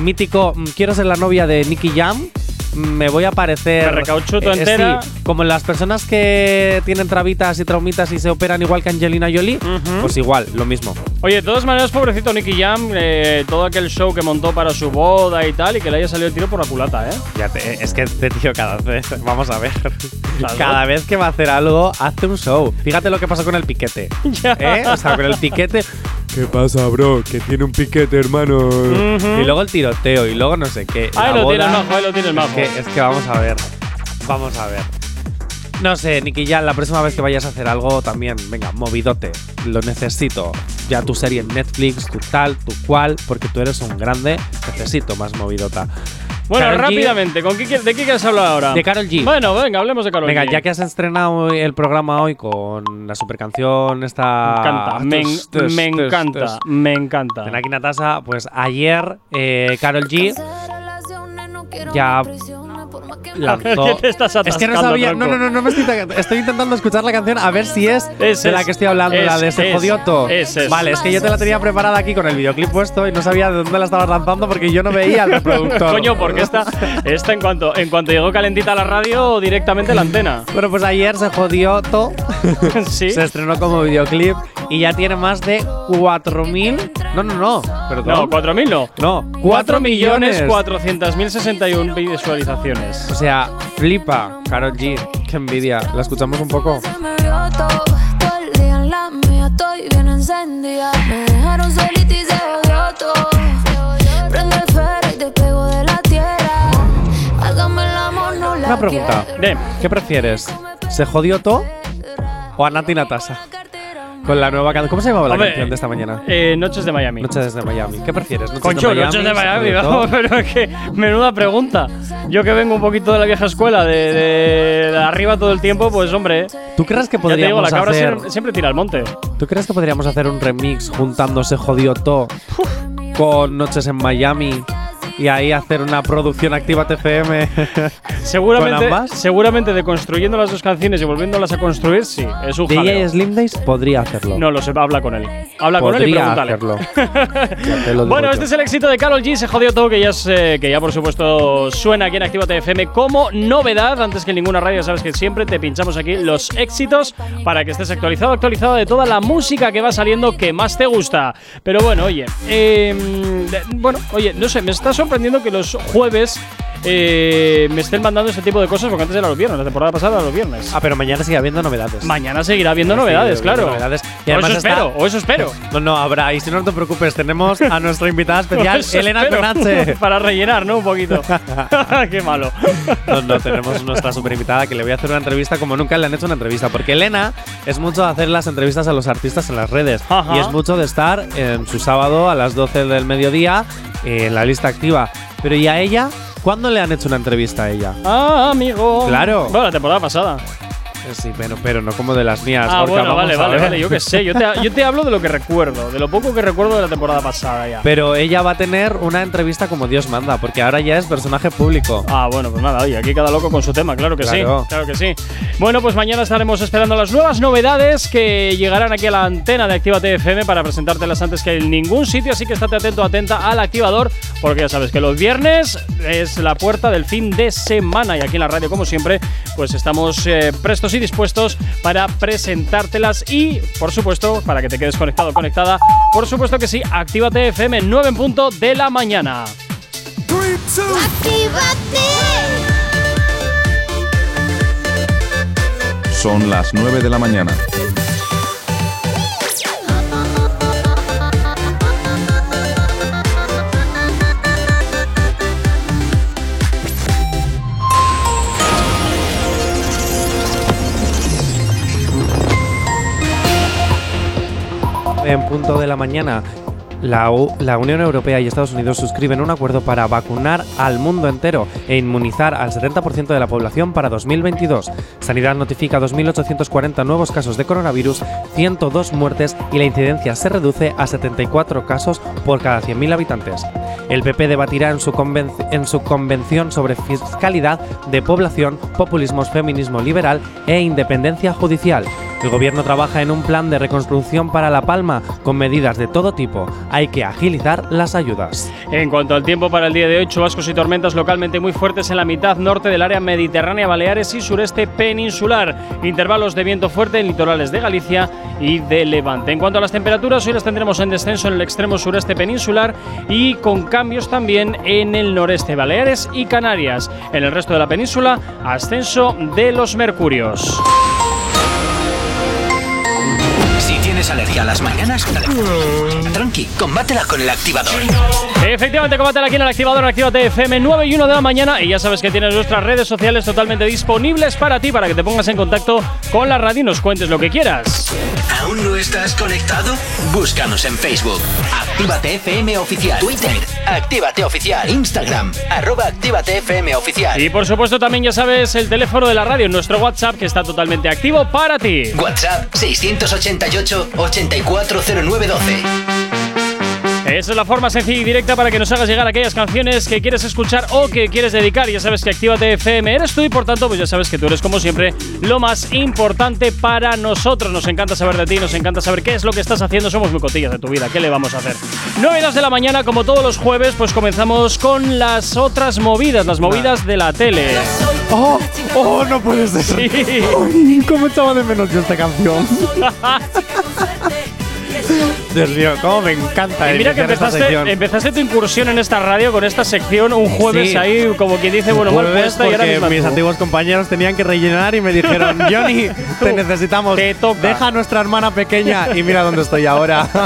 Mítico, mm, quiero ser la novia de Nicky Jam. Me voy a parecer.
Me recauchuto
eh, sí, como las personas que tienen trabitas y traumitas y se operan igual que Angelina Jolie, pues igual, lo mismo.
Oye, de todas maneras, pobrecito Nicky Jam, eh, todo aquel show que montó para su boda y tal, y que le haya salido el tiro por la culata, ¿eh?
Ya te- es que este tío cada vez, vamos a ver, cada vez que va a hacer algo, hace un show. Fíjate lo que pasó con el piquete. [laughs] ¿eh? O sea, con el piquete. ¿Qué pasa, bro? Que tiene un piquete, hermano. Y luego el tiroteo, y luego no sé qué.
Ahí lo tienes,
boda.
majo, ahí lo tienes, majo.
Es que, es que vamos a ver. Vamos a ver. No sé, Nicky Jam, la próxima vez que vayas a hacer algo también, venga, movidote. Lo necesito. Ya tu serie en Netflix, tu tal, tu cual, porque tú eres un grande. Necesito más movidota.
Bueno,
Karol G-
rápidamente, ¿con qué, ¿de qué quieres hablar ahora?
De Karol G.
Bueno, venga, hablemos de
Venga,
G.
ya que has estrenado hoy el programa hoy con la super canción esta.
Me encanta, me,
Tus, tus,
me
tus,
encanta,
tus.
me encanta.
De Naki Natasa, pues ayer eh, Karol G ya lanzó.
¿Qué te estás
es que no sabía.
tronco?
No, no, no, no me estoy, estoy intentando escuchar la canción a ver si es,
Es,
de la que estoy hablando,
es,
la de ese
es,
jodioto. Vale, es que yo te la tenía preparada aquí con el videoclip puesto y no sabía de dónde la estabas lanzando porque yo no veía el reproductor.
Coño, porque esta, esta en cuanto en cuanto llegó calentita a la radio, directamente la antena.
Bueno, pues ayer se jodió todo. [laughs]
sí.
Se estrenó como videoclip y ya tiene más de 4.000. No, no, no. Perdón.
No, 4.000 no.
No,
4 millones 400.061 visualizaciones.
O sea, flipa, Karol G. Qué envidia. ¿La escuchamos un poco?
Se me vio todo, todo el día en la mía estoy bien encendida. Me dejaron solita y se jodió todo. Prende el fuego y te pego de la tierra. Hágame el amor, no la
Una pregunta. ¿Qué prefieres? ¿Se jodió todo o a Nati Natasa? Con la nueva canción. ¿Cómo se llamaba la
Hombre,
canción de esta mañana?
Eh, Noches de Miami.
Noches desde Miami. ¿Qué prefieres? ¿Noches
Concho,
de Miami?
noches de pero es que menuda pregunta. Yo que vengo un poquito de la vieja escuela, de, de- de arriba todo el tiempo, pues hombre.
¿Tú crees que
Ya te digo,
podríamos
la cabra
hacer?
siempre, siempre tira al monte.
¿Tú crees que podríamos hacer un remix juntándose jodió todo con Noches en Miami y ahí hacer una producción activa TFM? [laughs]
Seguramente,
¿Con ambas?
seguramente de construyendo las dos canciones y volviéndolas a construir, sí, es un jaleo.
DJ Slim Days podría hacerlo.
No lo sé, habla con él. Habla con él y
podría
pregúntale.
hacerlo. [laughs]
Bueno,
yo.
este es el éxito de Carol G. Se jodió todo, que ya, es, eh, que ya por supuesto suena aquí en Actívate FM como novedad. Antes que en ninguna radio, sabes que siempre te pinchamos aquí los éxitos para que estés actualizado, actualizado de toda la música que va saliendo que más te gusta. Pero bueno, oye, eh, bueno, oye, no sé, me está sorprendiendo que los jueves eh, me estén mandando este tipo de cosas, porque antes era los viernes, la temporada pasada era los viernes.
Ah, pero mañana sigue habiendo novedades.
Mañana seguirá habiendo
Sí,
novedades,
sí,
claro.
novedades. Y
o eso
está-
espero, o eso espero.
No, no, habrá. Y si no, no te preocupes, tenemos a nuestra invitada especial, Elena. Conache. [laughs]
Para rellenar, ¿no? Un poquito. [laughs] [laughs] Qué malo.
No, no, tenemos nuestra super invitada que le voy a hacer una entrevista como nunca le han hecho una entrevista. Porque Elena es mucho de hacer las entrevistas a los artistas en las redes.
Ajá.
Y es mucho de estar en su sábado a las 12 del mediodía eh, en la lista activa. Pero ¿y a ella? ¿Cuándo le han hecho una entrevista a ella?
Ah, amigo.
Claro.
Bueno, la temporada pasada.
Eh, Sí, pero, pero no como de las mías.
Ah,
Gorka,
bueno, vale, vale, vale. Yo qué sé. Yo te, yo te hablo de lo que recuerdo, de lo poco que recuerdo de la temporada pasada ya.
Pero ella va a tener una entrevista como Dios manda, porque ahora ya es personaje público.
Ah, bueno, pues nada, oye, aquí cada loco con su tema, claro que
Claro.
sí, claro que sí. Bueno, pues mañana estaremos esperando las nuevas novedades que llegarán aquí a la antena de Actívate FM para presentártelas antes que en ningún sitio, así que estate atento, atenta al activador, porque ya sabes que los viernes es la puerta del fin de semana y aquí en la radio, como siempre, pues estamos eh, prestos y dispuestos para presentártelas y, por supuesto, para que te quedes conectado, conectada, por supuesto que sí, Actívate FM 9 en punto de la mañana.
Son las 9 de la mañana.
En punto de la mañana, la, Unión Europea y Estados Unidos suscriben un acuerdo para vacunar al mundo entero e inmunizar al 70% de la población para 2022. Sanidad notifica 2.840 nuevos casos de coronavirus, 102 muertes y la incidencia se reduce a 74 casos por cada 100.000 habitantes. El PP debatirá en su, en su convención sobre fiscalidad de población, populismo, feminismo liberal e independencia judicial. El gobierno trabaja en un plan de reconstrucción para La Palma con medidas de todo tipo. Hay que agilizar las ayudas.
En cuanto al tiempo para el día de hoy, chubascos y tormentas localmente muy fuertes en la mitad norte del área mediterránea, Baleares y sureste peninsular. Intervalos de viento fuerte en litorales de Galicia y de Levante. En cuanto a las temperaturas, hoy las tendremos en descenso en el extremo sureste peninsular y con cambios también en el noreste, Baleares y Canarias. En el resto de la península, ascenso de los mercurios.
Tienes alergia a las mañanas, tranqui, combátela con el activador.
Efectivamente, combátela aquí en el activador, Actívate FM 9 y 1 de la mañana. Y ya sabes que tienes nuestras redes sociales totalmente disponibles para ti, para que te pongas en contacto con la radio y nos cuentes lo que quieras.
¿Aún no estás conectado? Búscanos en Facebook. Actívate FM Oficial. Twitter. Actívate Oficial. Instagram. Arroba Actívate FM Oficial.
Y por supuesto, también ya sabes el teléfono de la radio, nuestro WhatsApp, que está totalmente activo para ti.
WhatsApp 688-840912.
Esa es la forma sencilla y directa para que nos hagas llegar aquellas canciones que quieres escuchar o que quieres dedicar. Ya sabes que Actívate FM eres tú y por tanto, pues ya sabes que tú eres como siempre lo más importante para nosotros. Nos encanta saber de ti, nos encanta saber qué es lo que estás haciendo. Somos muy cotillas de tu vida, ¿qué le vamos a hacer? 9 y 2 de la mañana, como todos los jueves, pues comenzamos con las otras movidas, las movidas de la tele.
¡Oh! ¡Oh, no puede ser!
Sí.
Uy, ¿Cómo echaba de menos yo esta canción? [laughs] Dios mío, cómo me encanta
Y mira que empezaste, empezaste tu incursión en esta radio con esta sección un jueves
Sí.
ahí, como quien dice, bueno, mal puesta y ahora misma
mis antiguos compañeros tenían que rellenar y me dijeron, [laughs] Johnny, te necesitamos. Deja a nuestra hermana pequeña y mira dónde estoy ahora. [laughs]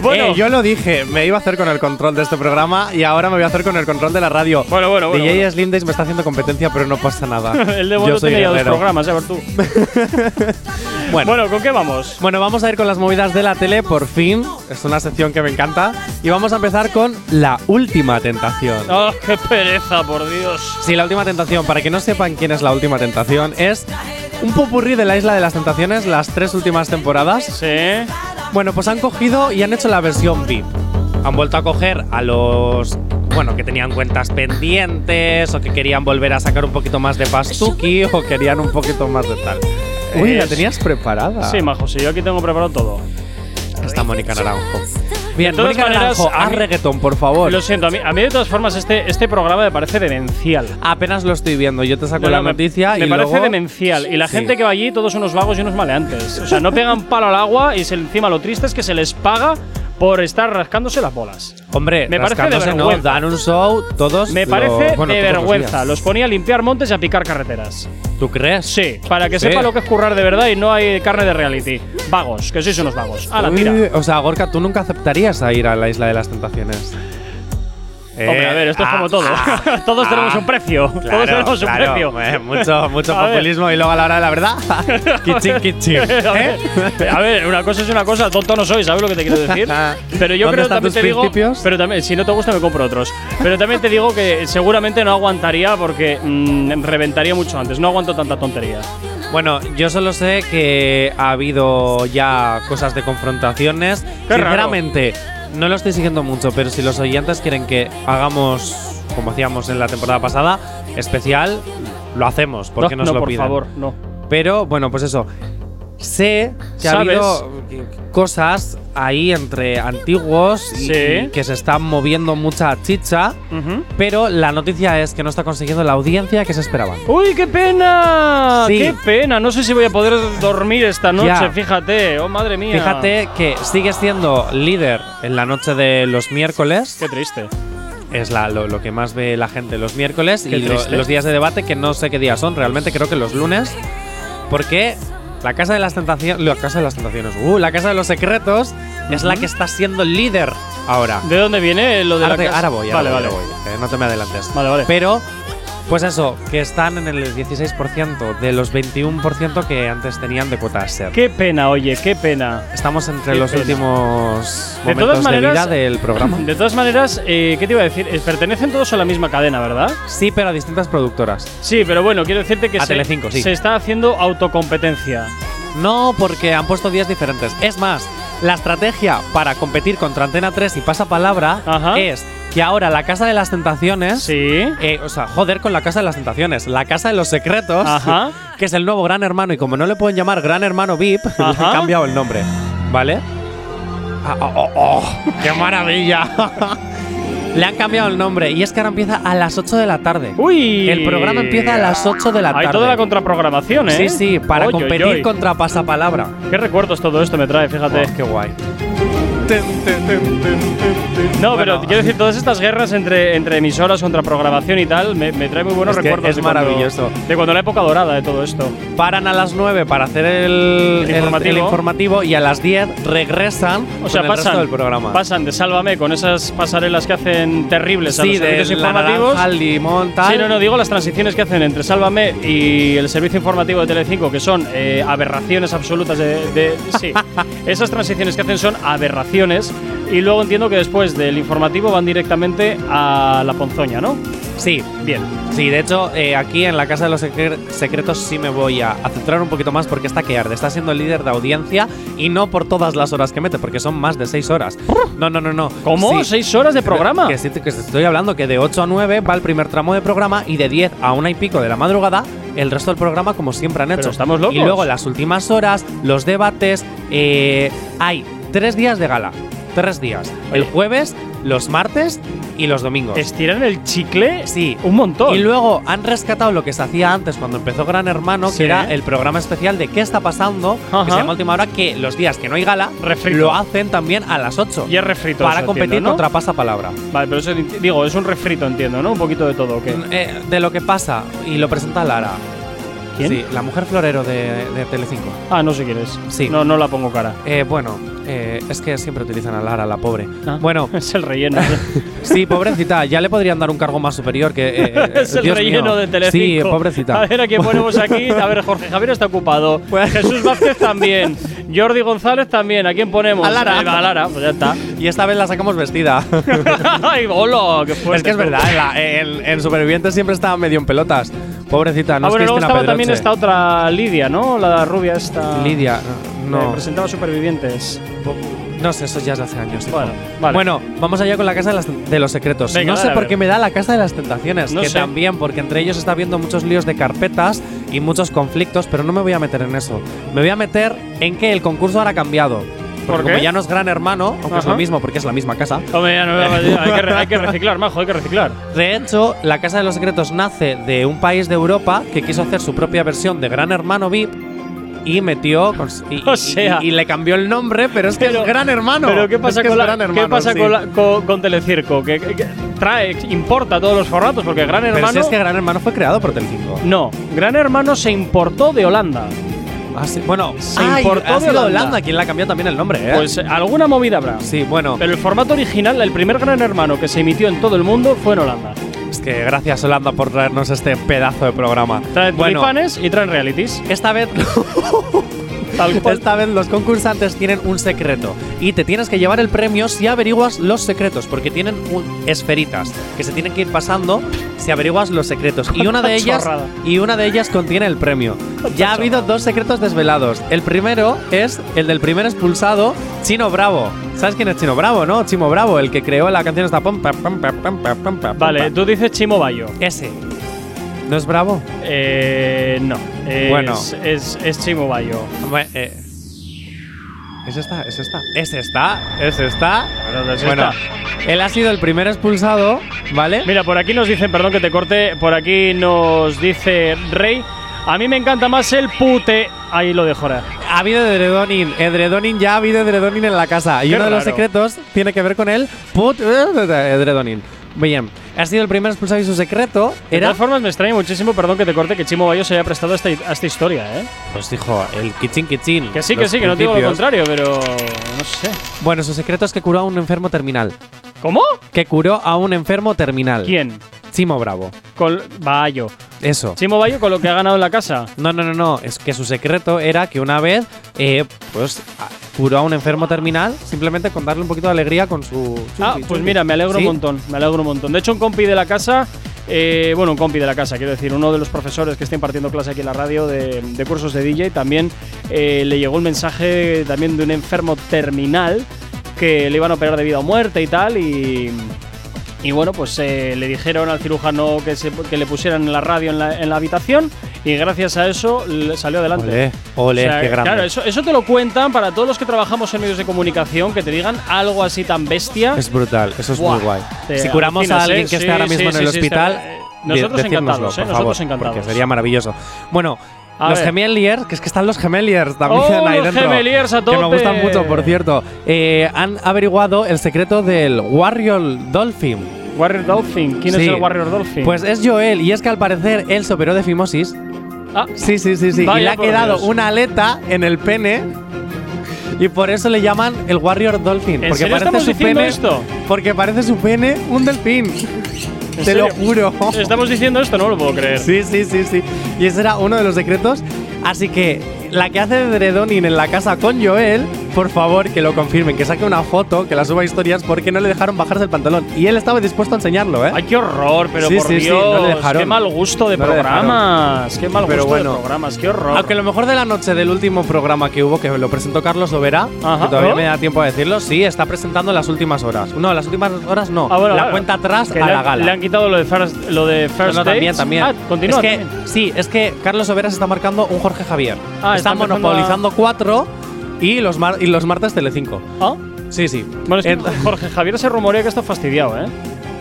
Bueno.
Eh, yo lo dije, me iba a hacer con el control de este programa y ahora me voy a hacer con el control de la radio.
Bueno, bueno, bueno,
DJ
bueno.
Slim Days me está haciendo competencia, pero no pasa nada. [laughs]
El de
soy
tiene ya dos programas, ya ver tú.
Bueno.
¿con qué vamos?
Bueno, vamos a ir con las movidas de la tele, por fin. Es una sección que me encanta. Y vamos a empezar con La Última Tentación.
¡Ah, qué pereza, por Dios!
Sí, La Última Tentación. Para que no sepan quién es La Última Tentación, es un popurrí de la Isla de las Tentaciones, las tres últimas temporadas.
Sí.
Bueno, pues han cogido y han hecho la versión VIP. Han vuelto a coger a los. Bueno, que tenían cuentas pendientes o que querían volver a sacar un poquito más de pastuki o querían un poquito más de tal. Uy, la tenías preparada.
Sí, majo, sí, yo aquí tengo preparado todo.
Está Mónica Naranjo. Bien,
De todas
Mónica
maneras,
Naranjo,
a
haz
mí-
reggaetón, por favor.
Lo siento, a mí, a mí de todas formas este, este programa me parece demencial.
Apenas lo estoy viendo. Yo te saco
No,
la
me-
noticia
me,
y
parece
luego-
demencial. Y la
Sí.
gente que va allí, todos unos vagos y unos maleantes. O sea, no pegan palo al agua y se- encima lo triste es que se les paga por estar rascándose las bolas.
Hombre,
Me parece de
rascándose no,
vergüenza.
dan un show todos.
Me
lo-
parece
bueno,
de
los
vergüenza. Los ponía a limpiar montes y a picar carreteras.
¿Tú crees?
Sí, para que
Sí.
sepa lo que es currar de verdad y no hay carne de reality. Vagos, que sois unos vagos. A la
Uy,
tira.
O sea, Gorka, tú nunca aceptarías a ir a la isla de las tentaciones.
Hombre, a ver, esto es
ah,
como todo. [laughs] Todos
ah,
tenemos un precio. Todos
Claro,
tenemos un
claro,
precio.
eh, mucho mucho [laughs]
A ver.
populismo y luego a la hora de la verdad. [laughs] kichín.
a, ver, a ver, una cosa es una cosa, tonto no soy, ¿sabes lo que te quiero decir? Pero yo
¿Dónde
creo también te digo,
principios?
pero también si no te gusta me compro otros. Pero también te digo que seguramente no aguantaría porque mm, reventaría mucho antes. No aguanto tanta tontería.
Bueno, yo solo sé que ha habido ya cosas de confrontaciones.
Qué raro.
No lo estoy siguiendo mucho, pero si los oyentes quieren que hagamos, como hacíamos en la temporada pasada, especial, lo hacemos, porque
no,
nos
no,
lo
por
piden.
favor, no.
Pero bueno, pues eso. Sé que ha habido cosas ahí entre antiguos y,
Sí.
y que se están moviendo mucha chicha,
Ujú.
pero la noticia es que no está consiguiendo la audiencia que se esperaban.
¡Uy, qué pena!
Sí.
¡Qué pena! No sé si voy a poder dormir esta noche,
Ya.
fíjate. ¡Oh, madre mía!
Fíjate que sigue siendo líder en la noche de los miércoles.
Qué triste.
Es la- lo, lo que más ve la gente los miércoles
Qué
y lo- los días de debate que no sé qué días son. Realmente creo que los lunes. Porque la casa de las tentaciones. La casa de las tentaciones. Uh, la casa de los secretos es la que está siendo líder ahora.
¿De dónde viene lo de
ahora,
la
te-
casa?
ahora voy, ahora
vale,
voy,
vale.
voy. Eh, no te me adelantes.
Vale, vale.
Pero, pues eso, que están en el 16% de los 21% que antes tenían de cuota ser.
Qué pena, oye, qué pena.
Estamos entre
Qué
los
pena.
últimos
De
momentos
todas
de
maneras,
vida del programa.
De todas maneras, eh, ¿qué te iba a decir? Eh, Pertenecen todos a la misma cadena, ¿verdad?
Sí, pero a distintas productoras.
Sí, pero bueno, quiero decirte que
A
se,
Telecinco, sí.
se está haciendo autocompetencia.
No, porque han puesto días diferentes. Es más, la estrategia para competir contra Antena 3 y Pasapalabra es que ahora la Casa de las Tentaciones.
Sí.
o sea, joder con la Casa de las Tentaciones. La Casa de los Secretos.
Ajá.
Que es el nuevo Gran Hermano. Y como no le pueden llamar Gran Hermano VIP, [laughs] le han
Ajá.
cambiado el nombre. ¿Vale? Ah, oh, oh, oh, ¡Qué maravilla! [laughs] Le han cambiado el nombre y es que ahora empieza a las 8 de la tarde.
¡Uy!
El programa empieza a las 8 de la tarde.
Hay toda la contraprogramación, ¿eh?
Sí, sí, para
Oy, oy,
competir
oy.
contra Pasapalabra.
¿Qué recuerdos todo esto me trae? Fíjate.
Oh, qué guay.
No, pero quiero decir, todas estas guerras entre, entre emisoras contra programación y tal, me, me trae muy buenos
Es que
recuerdos.
es
de cuando-
maravilloso.
de cuando la época dorada de todo esto.
Paran a las 9 para hacer el,
informativo.
el informativo y a las 10 regresan
O sea,
con el
pasan,
resto del programa.
pasan de Sálvame con esas pasarelas que hacen terribles a
sí,
los
de
servicios
la
informativos.
naranja limón, tal.
Sí, no, no, digo las transiciones que hacen entre Sálvame y el servicio informativo de Telecinco, que son eh, aberraciones absolutas de, de- Sí, [laughs] esas transiciones que hacen son aberraciones. Y luego entiendo que después del informativo van directamente a la ponzoña, ¿no?
Sí,
Bien.
Sí, de hecho, eh, aquí en la Casa de los Secre- Secretos sí me voy a, a centrar un poquito más porque está que arde. Está siendo el líder de audiencia y no por todas las horas que mete, porque son más de 6 horas. No, no, no, no.
¿Cómo?
Sí.
¿Seis horas de programa?
Que, estoy hablando que de 8 a 9 va el primer tramo de programa y de 10 a 1 y pico de la madrugada el resto del programa como siempre han
Pero
hecho.
estamos locos.
Y luego las últimas horas, los debates, eh, hay tres días de gala. Tres días. El jueves, los martes y los domingos.
¿Estiran el chicle?
Sí.
Un montón.
Y luego han rescatado lo que se hacía antes cuando empezó Gran Hermano,
Sí.
que era el programa especial de qué está pasando,
Ajá.
que se llama Última Hora, que los días que no hay gala
Refrito.
lo hacen también a las 8.
Y es refrito.
para
eso,
competir
entiendo, ¿no?
contra Pasapalabra.
Vale, pero eso digo, es un refrito, entiendo, ¿no? Un poquito de todo, ¿o qué?
Eh, de lo que pasa, y lo presenta Lara.
¿Quién?
Sí, la mujer florero de, de Telecinco.
Ah, no sé quién es.
Sí.
No, no la pongo cara.
Eh, bueno, eh, es que siempre utilizan a Lara, la pobre.
Ah.
Bueno, [laughs]
Es el relleno. [laughs]
sí, pobrecita, ya le podrían dar un cargo más superior que. eh, eh, [laughs]
es el
Dios
relleno
mío.
de Telecinco.
Sí, pobrecita.
A ver, ¿a quién ponemos aquí? A ver, Jorge Javier está ocupado. Jesús Vázquez también. Jordi González también. ¿A quién ponemos?
A Lara.
Eh, A Lara, pues ya está.
Y esta vez la sacamos vestida.
¡Ay, bolo! ¡Qué fuerte!
es que es verdad, en, la- en- en Supervivientes siempre estaba medio en pelotas. Pobrecita, no
ah,
es
bueno, luego
Cristina
estaba también esta otra Lidia, ¿no? La rubia esta.
Lidia, no.
presentaba Supervivientes.
No sé, eso ya es de hace años.
Bueno, vale.
Bueno, vamos allá con la Casa de, las- de los Secretos.
Venga,
no sé por qué me da la Casa de las Tentaciones,
No
que
sé.
también, porque entre ellos está habiendo muchos líos de carpetas y muchos conflictos, pero no me voy a meter en eso. Me voy a meter en que el concurso ahora ha cambiado. Porque
¿Por
como ya no es Gran Hermano, aunque es
Ajá.
lo mismo porque es la misma casa.
Hombre, ya no, [laughs] hay, que, hay que reciclar, majo, hay que reciclar.
De hecho, la Casa de los Secretos nace de un país de Europa que quiso hacer su propia versión de Gran Hermano VIP y metió. Y, [laughs]
O
y-
sea-
y- y le cambió el nombre, pero es que
Pero-
es gran hermano.
Pero ¿qué pasa,
Es que
con,
es
la-
Gran
¿qué
Hermano,
pasa
sí.
con, la- con- con Telecirco? Que, que- que trae, importa todos los formatos, porque Gran
Pero
Hermano.
si es que Gran Hermano fue creado por Telecinco.
No, Gran Hermano se importó de Holanda.
Ah, sí. Bueno,
Se
ah,
importó
ha
de
sido
Holanda.
Holanda quien le ha cambiado también el nombre, ¿eh?
Pues eh, alguna movida habrá.
sí, bueno.
Pero el formato original, el primer Gran Hermano que se emitió en todo el mundo fue en Holanda.
Es que gracias Holanda por traernos este pedazo de programa.
Traen
bueno,
tulipanes y traen realities.
esta vez [laughs] Esta vez los concursantes tienen un secreto y te tienes que llevar el premio si averiguas los secretos, porque tienen un esferitas que se tienen que ir pasando si averiguas los secretos. Y una de [laughs] ellas y una de ellas contiene el premio. [laughs] Ya ha habido dos secretos desvelados. El primero es el del primer expulsado, Chino Bravo. ¿Sabes quién es Chino Bravo, no? Chimo Bravo, el que creó la canción esta pam pam pam pam pam.
Vale, tú dices Chimo Bayo.
Ese. ¿No es Bravo?
Eh, no. Es,
Bueno.
Es, es Chimo Bayo.
Bueno, eh, ¿Es esta? ¿Es esta? ¿Es esta? ¿Es esta?
Bueno, es
Bueno,
esta.
él ha sido el primer expulsado, ¿vale?
Mira, por aquí nos dicen, perdón que te corte, por aquí nos dice Rey. A mí me encanta más el pute. Ahí lo dejo ahora.
Ha habido edredonin. Edredonin ya ha habido edredonin en la casa. Y uno de los secretos tiene que ver con el put edredonin. Bien, ha sido el primer expulsado y su secreto
De
era.
todas formas, me extraña muchísimo, perdón que te corte, que Chimo Bayo se haya prestado a esta, a esta historia, ¿eh?
Pues dijo, el kitchen kitchen.
Que sí, que sí, que no te digo lo contrario, pero no sé.
Bueno, su secreto es que curó a un enfermo terminal.
¿Cómo?
Que curó a un enfermo terminal.
¿Quién?
Chimo Bravo.
Con Bayo.
Eso.
Chimo Bayo con lo que ha ganado en la casa.
No, no, no, no. Es que su secreto era que una vez, eh, pues, curó a un enfermo terminal simplemente con darle un poquito de alegría con su.
Ah, pues
chumpi.
mira, me alegro
¿Sí?
un montón, me alegro un montón. De hecho, un compi de la casa, eh, bueno, un compi de la casa, quiero decir, uno de los profesores que está impartiendo clase aquí en la radio de, de cursos de DJ, también eh, le llegó un mensaje también de un enfermo terminal que le iban a operar de vida o muerte y tal, y, y bueno, pues eh, le dijeron al cirujano que, se- que le pusieran la radio en la, en la habitación y gracias a eso le salió adelante.
Ole, ole,
O sea,
qué grande.
Claro, eso, eso te lo cuentan para todos los que trabajamos en medios de comunicación, que te digan algo así tan bestia.
Es brutal, eso es
Buah,
muy guay. Si curamos a alguien
¿eh?
que esté
Sí,
ahora
sí,
mismo en
sí,
el
sí,
hospital,
eh, nosotros encantados, ¿eh? Nosotros
favor,
encantados.
Porque sería maravilloso. Bueno,
A
los gemeliers, que es que están los gemeliers también
¡Oh,
ahí
los
dentro.
gemeliers a
Que me
tope!
gustan mucho, por cierto. Eh, han averiguado el secreto del Warrior Dolphin.
Warrior Dolphin. ¿Quién es el Warrior Dolphin?
Pues es Joel, y es que al parecer él se operó de fimosis.
Ah,
Sí, sí, sí, sí. y le ha quedado
Dios.
una aleta en el pene. Y por eso le llaman el Warrior Dolphin.
¿En
porque
serio
parece su pene.
esto?
Porque parece su pene un delfín.
¿En
Te lo juro.
Estamos diciendo esto, no lo puedo creer.
Sí, sí, sí, sí. Y ese era uno de los secretos. Así que la que hace de Dredonin en la casa con Joel, por favor que lo confirmen, que saque una foto, que la suba a historias, porque no le dejaron bajarse el pantalón. Y él estaba dispuesto a enseñarlo, ¿eh?
Ay, qué horror, pero
Sí,
por
sí, sí,
Dios.
no le dejaron.
Qué mal gusto de
No
programas. Qué mal
Pero
gusto
bueno.
de programas. Qué horror.
Aunque lo mejor de la noche del último programa que hubo, que lo presentó Carlos Overa,
Ajá.
que todavía
¿Oh?
me da tiempo a decirlo, sí, está presentando las últimas horas. No, las últimas horas no.
Ah, bueno,
la
vale.
cuenta atrás a la gala.
le han quitado lo de First, lo de first
No, no, también, también.
Ah, continúa.
Es que,
también.
sí, es que Carlos Overa se está marcando un Jorge Javier.
Ah,
está
está empezando
monopolizando cuatro y los, mar- y los martes Telecinco.
¿Ah?
Sí, sí.
Bueno, es que [laughs] Jorge Javier se rumorea que está fastidiado, ¿eh?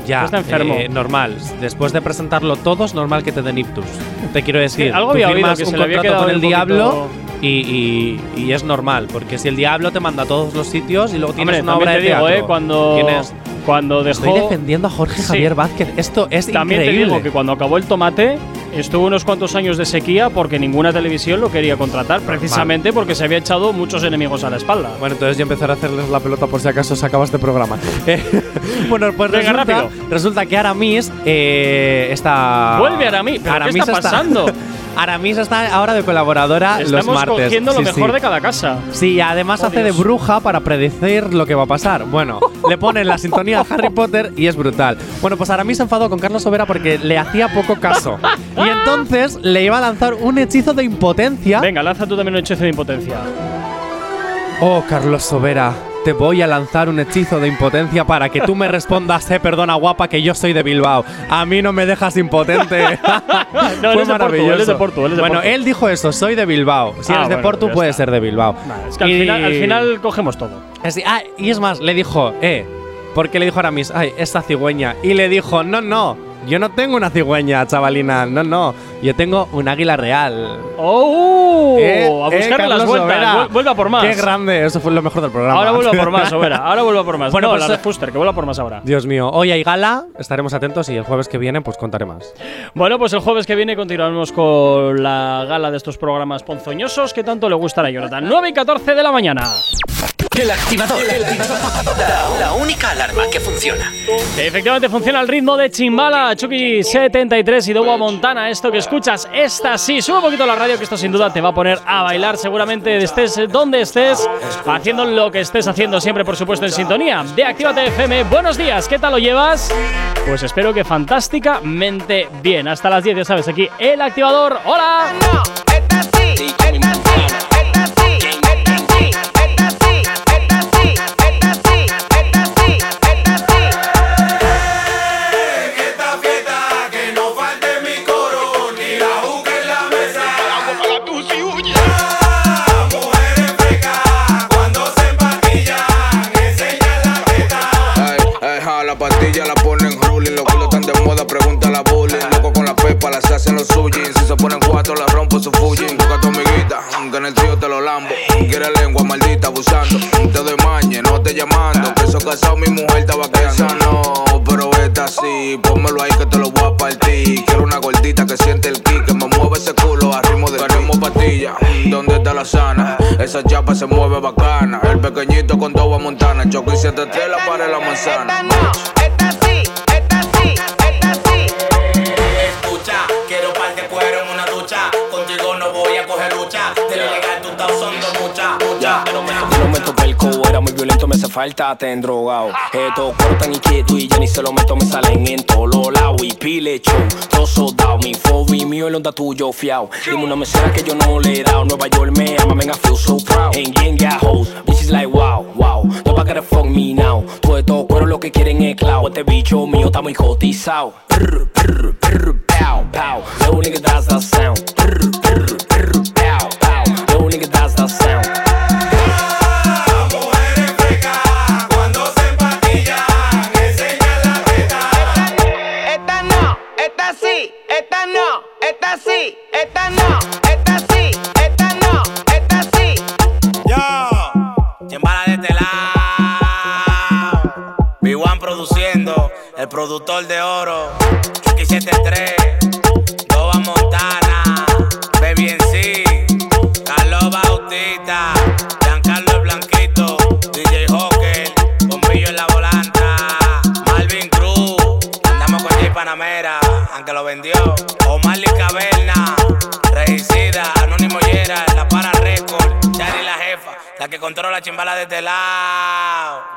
ya,
está enfermo.
eh, normal. Después de presentarlo todo, es normal que te den ictus. Te quiero decir,
algo
tú
había oído que
un
se le había quedado
con el diablo y, y- y es normal, porque si el diablo te manda a todos los sitios y luego tienes
Hombre,
una
también
obra
te
de
digo,
teatro.
¿eh? Cuando,
tienes-
cuando dejó.
Estoy defendiendo a Jorge
Sí.
Javier Vázquez. Esto es
También
increíble.
te digo que cuando acabó el tomate estuvo unos cuantos años de sequía porque ninguna televisión lo quería contratar, precisamente porque se había echado muchos enemigos a la espalda.
Bueno, entonces yo empezaré a hacerles la pelota por si acaso se acaba este programa. [laughs] Eh, bueno, pues
Venga,
resulta,
rápido.
resulta que Aramis eh, está.
Vuelve Aramis, ¿pero qué está pasando? [laughs]
Aramis está ahora de colaboradora los
Estamos
martes.
cogiendo lo
Sí,
mejor
sí.
de cada casa.
Sí, además
Oh,
hace
Dios.
de bruja para predecir lo que va a pasar. Bueno, le ponen la sintonía de Harry Potter y es brutal. Bueno, pues Aramis se enfadó con Carlos Overa porque le hacía poco caso. y entonces le iba a lanzar un hechizo de impotencia.
Venga, lanza tú también un hechizo de impotencia.
Oh, Carlos Sobera, te voy a lanzar un hechizo de impotencia para que tú me respondas, eh, perdona guapa, que yo soy de Bilbao. A mí no me dejas impotente. [laughs]
No,
Fue
de
maravilloso.
él es de Portu, él es de
bueno, él dijo eso, soy de Bilbao. Si
Ah,
eres de
bueno,
Portu,
ya
puedes ser de Bilbao.
Es que al final, al final cogemos todo.
Así- ah, y es más, le dijo, eh, porque le dijo Aramis, ay, esta cigüeña. Y le dijo, no, no, yo no tengo una cigüeña, chavalina, no, no. Yo tengo un águila real.
¡Oh!
Eh,
a
eh,
buscarle las
Carlos
vueltas. Vuelva por más.
Qué grande, eso fue lo mejor del programa.
Ahora vuelva por más, [laughs] Sobera. Ahora vuelva por más.
Bueno,
no,
pues,
la
eh,
de Fuster, que vuelva por más ahora.
Dios mío, hoy hay gala, estaremos atentos y el jueves que viene pues contaré más.
Bueno, pues el jueves que viene continuaremos con la gala de estos programas ponzoñosos que tanto le gustan a Jonathan. 9 y 14 de la mañana.
El activador. La, la única alarma que funciona.
Efectivamente funciona al ritmo de Chimbala, Chucky 73 y Dowa Montana. Esto que escuchas, esta sí, sube un poquito la radio que esto sin duda te va a poner a bailar seguramente estés donde estés, haciendo lo que estés haciendo siempre por supuesto en sintonía de Actívate FM. Buenos días, ¿qué tal lo llevas? Pues espero que fantásticamente bien. Hasta las 10 ya sabes, aquí el activador. ¡Hola!
Esta
ponen cuatro, la rompo su Fuji. Busca a tu amiguita, que en el trío te lo lambo. Quiere lengua maldita abusando. Te doy mañe, no te llamando. Que eso casado, mi mujer estaba esa no. Pero esta sí, pónmelo ahí que te lo voy a partir. Quiero una gordita que siente el ki, que me mueve ese culo a ritmo de Tenemos pastilla, ¿dónde está la sana? Esa chapa se mueve bacana. El pequeñito con toda montana. Choco y siete tela para la manzana.
Era muy violento, me hace falta, te drogado. Estos cuerpos tan inquietos y ya ni se lo meto, me salen en todos los lados. Y pile show, todo soldado, mi fobi mío, el onda tuyo fiao. Dime una mesera que yo no le he dado. Nueva York me ama, man, I feel so proud. En gang ya hoes, bitches like wow, wow. Nobody gotta fuck me now. Todo estos cueros lo que quieren es clout. Este bicho mío está muy cotizado. Pow, pow. Only nigga that's the sound. Prr,
productor de oro. Chucky 73, Doba Montana, Baby en sí, Carlos Bautista, Giancarlo el Blanquito, DJ Hawker, Bombillo en la volanta, Malvin Cruz, andamos con J Panamera, aunque lo vendió, Omar Lee Caverna, Regicida, Anónimo Yera, La Para Record, Chari la jefa, la que controla la chimbala de este lado.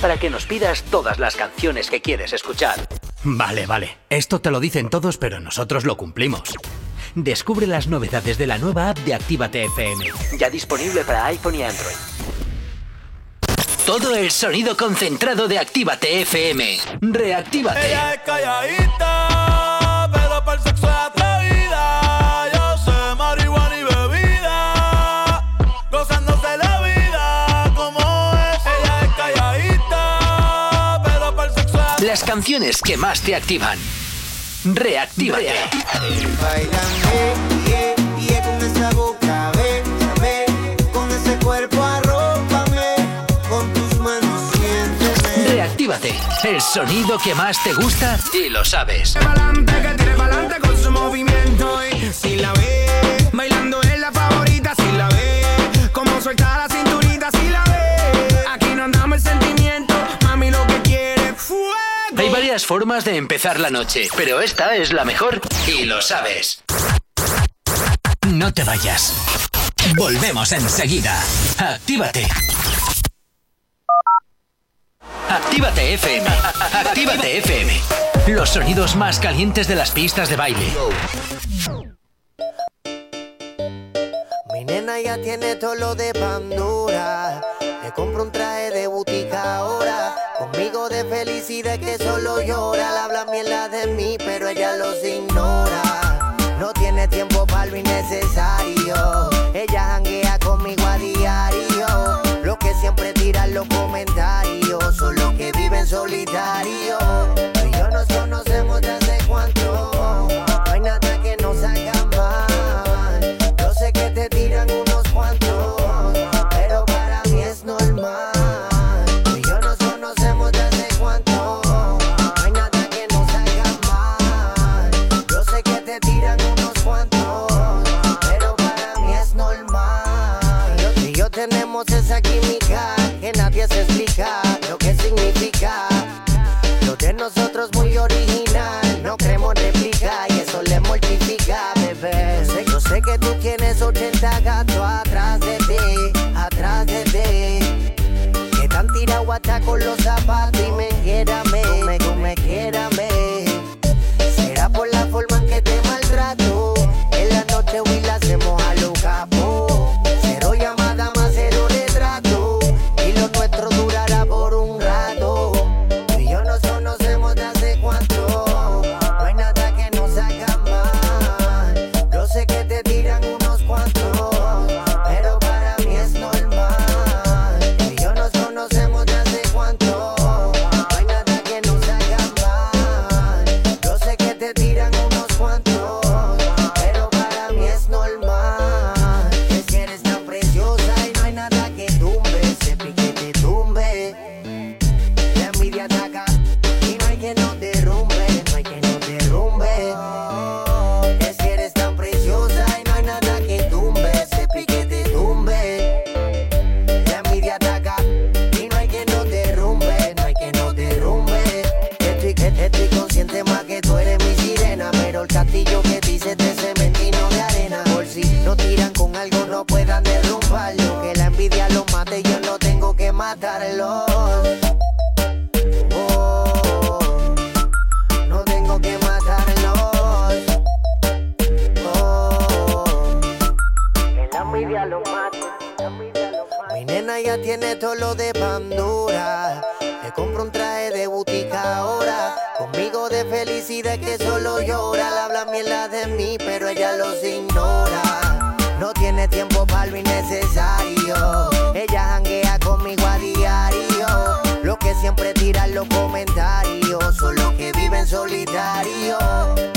Para que nos pidas todas las canciones que quieres escuchar. Vale, vale. Esto te lo dicen todos, pero nosotros lo cumplimos. Descubre las novedades de la nueva app de Actívate FM. Ya disponible para iPhone y Android. Todo el sonido concentrado de Actívate FM. Reactívate.
Ella es calladita,
Las canciones que más te activan.
Siénteme.
Reactívate. El sonido que más te gusta y lo sabes.
Pa'lante, que tire pa'lante con su movimiento y si la ve,
varias formas de empezar la noche, pero esta es la mejor y lo sabes. No te vayas. Volvemos enseguida. Actívate. Actívate FM. Actívate FM. Los sonidos más calientes de las pistas de baile.
Mi nena ya tiene todo lo de Pandora. Le compro un traje de butica ahora Amigo de felicidad que solo llora, le habla mierda de mí, pero ella los ignora. No tiene tiempo para lo innecesario. Ella janguea conmigo a diario. Lo que siempre tiran los comentarios son los que viven solitario. nosotros algo no puedan derrumbarlo. Que la envidia lo mate, yo no tengo que matarlo. Oh, no tengo que matarlo. Oh, que la envidia lo mate. Mi nena ya tiene todo lo de Pandora. Le compro un traje solitario.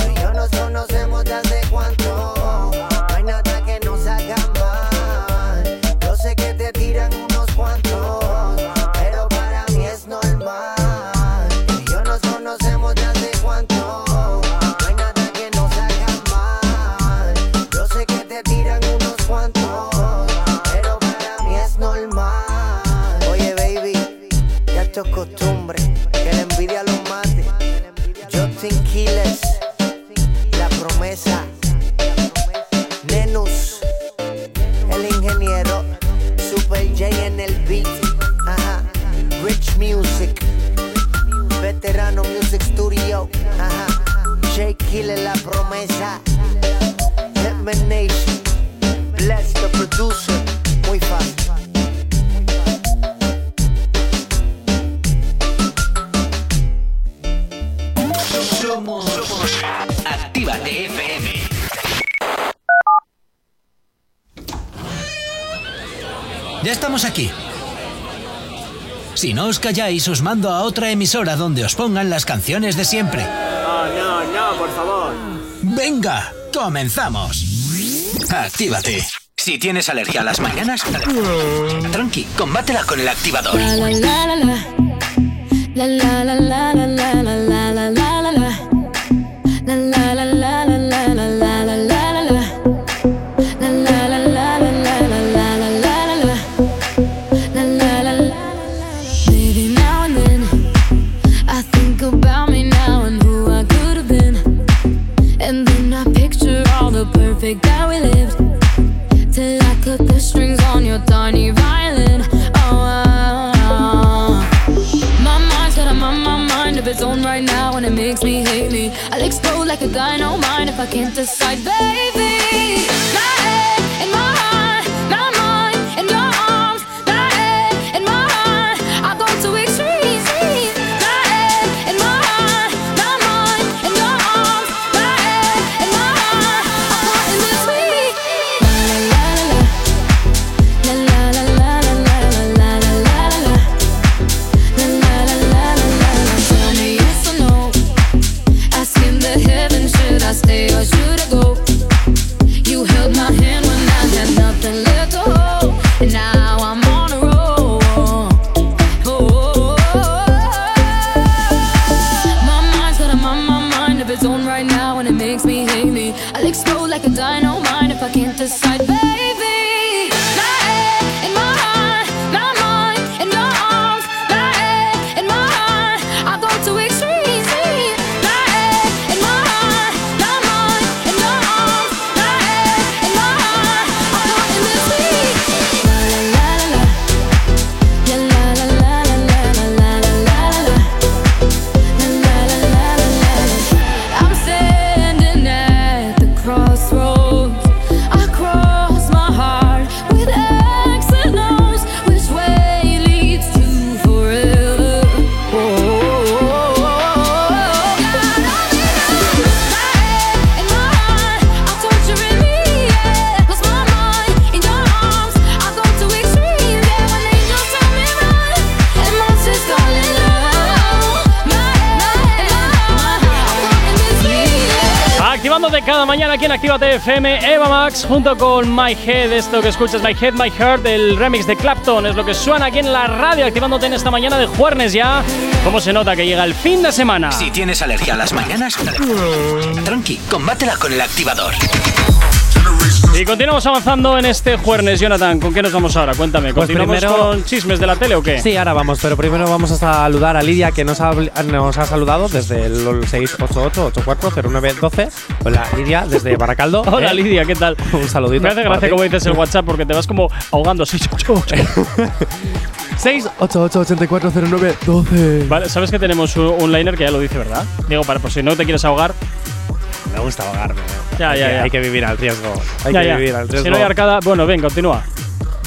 os calláis, os mando a otra emisora donde os pongan las canciones de siempre.
No, no, por favor.
Venga, comenzamos. Actívate. Si tienes alergia a las mañanas, tranqui, combátela con el activador.
La, la, la, guy, no mind if I can't decide, baby.
Aquí en Actívate FM, Eva Max junto con My Head. Esto que escuchas, My Head, My Heart, el remix de Clapton, es lo que suena aquí en la radio, activándote en esta mañana de jueves ya. ¿Cómo se nota que llega el fin de semana?
Si tienes alergia a las mañanas, tranqui, combátela con el activador.
Y continuamos avanzando en este jueves, Jonathan. ¿Con qué nos vamos ahora? Cuéntame.
Pues
¿Continuamos
primero-
con chismes de la tele o qué?
Sí, ahora vamos, pero primero vamos a saludar a Lidia que nos ha, nos ha saludado desde el 688-840912. Hola Lidia, desde Baracaldo.
Hola
¿eh?
Lidia, ¿qué tal?
Un saludito.
Me hace gracia como dices el WhatsApp porque te vas como ahogando. [laughs] [laughs]
688-840912.
Vale, sabes que tenemos un liner que ya lo dice, ¿verdad? Digo, para por si no te quieres ahogar.
Me gusta ahogarme.
Ya,
hay
ya,
que,
ya.
Hay que vivir al riesgo. Hay
Ya,
que
ya.
vivir al riesgo.
Si no hay arcada, bueno, ven, continúa.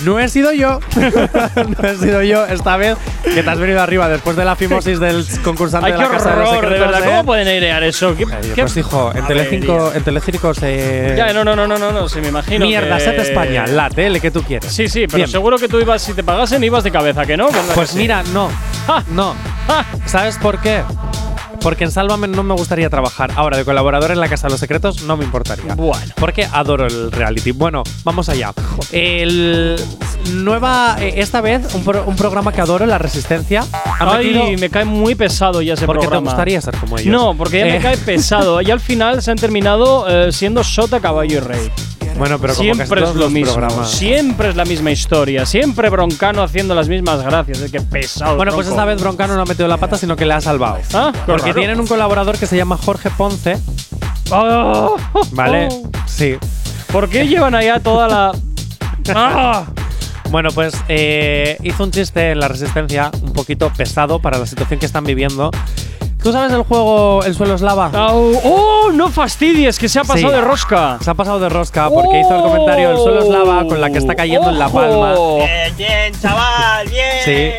No he sido yo. [laughs] no he sido yo esta vez que te has venido arriba después de la fimosis del concursante
Ay,
de
qué
la Casa de los
horror, de
Secretos,
verdad.
¿eh?
¿Cómo pueden airear eso? ¿Qué,
Ay,
qué-
Pues hijo, en Telecinco, en Telecirco se.
Ya, no, no, no, no, no, no, me imagino.
Mierda,
que-
set España, la tele que tú quieres.
Sí, sí, pero
Bien.
seguro que tú ibas, si te pagasen, ibas de cabeza, ¿que no? ¿Verdad que
Pues
sí?
mira, no. No. ¿Sabes por qué? Porque en Sálvame no me gustaría trabajar. Ahora, de colaborador en la Casa de los Secretos no me importaría.
Bueno.
Porque adoro el reality. Bueno, vamos allá. El nueva, eh, esta vez, un, pro- un programa que adoro, La Resistencia. ha
Ay,
metido-
me cae muy pesado ya ese
Porque te
programa.
gustaría ser como ellos.
No, porque ya me
Eh.
cae pesado. Y al final se han terminado eh, siendo Sota, Caballo y Rey.
Bueno, pero como
siempre
casi
es lo mismo.
programas.
Siempre es la misma historia. Siempre Broncano haciendo las mismas gracias. Es que pesado.
Bueno, pues esta vez Broncano no ha metido la pata, sino que le ha salvado.
Ah,
Porque
raro.
tienen un colaborador que se llama Jorge Ponce.
Oh,
¿Vale?
oh.
Sí.
¿Por qué llevan allá toda la. [laughs] ¡Ah!
Bueno, pues eh, hizo un chiste en la resistencia un poquito pesado para la situación que están viviendo. ¿Tú sabes el juego El suelo es lava?
¡Oh! No fastidies, que se ha pasado
Sí.
de rosca.
Se ha pasado de rosca porque hizo el comentario El suelo es lava con la que está cayendo en La Palma.
Bien, bien, chaval, bien.
Sí.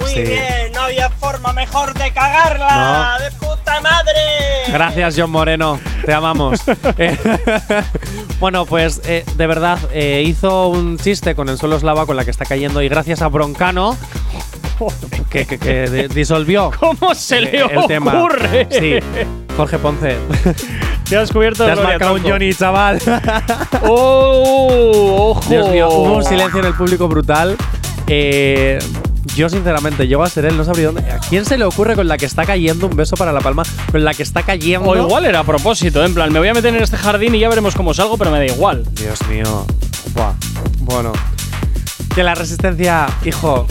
Muy
Sí.
bien, no había forma mejor de cagarla.
No.
¡De puta madre!
Gracias, John Moreno. Te amamos. [laughs] [laughs] Bueno, pues eh, de verdad eh, hizo un chiste con el suelo es lava con la que está cayendo y gracias a Broncano [laughs] que, que- que disolvió
¿Cómo se le
eh, el tema.
ocurre?
Sí, Jorge Ponce.
Te has cubierto
Te has
gloria,
marcado un. Johnny, chaval.
¡Oh! ¡Ojo!
Dios mío, hubo un silencio en el público brutal. Eh, yo, sinceramente, llego a ser él, no sabría dónde. ¿A quién se le ocurre con la que está cayendo un beso para la palma? Con la que está cayendo.
O igual era a propósito, en plan, me voy a meter en este jardín y ya veremos cómo salgo, pero me da igual.
Dios mío. Buah. Bueno. Que la resistencia, hijo.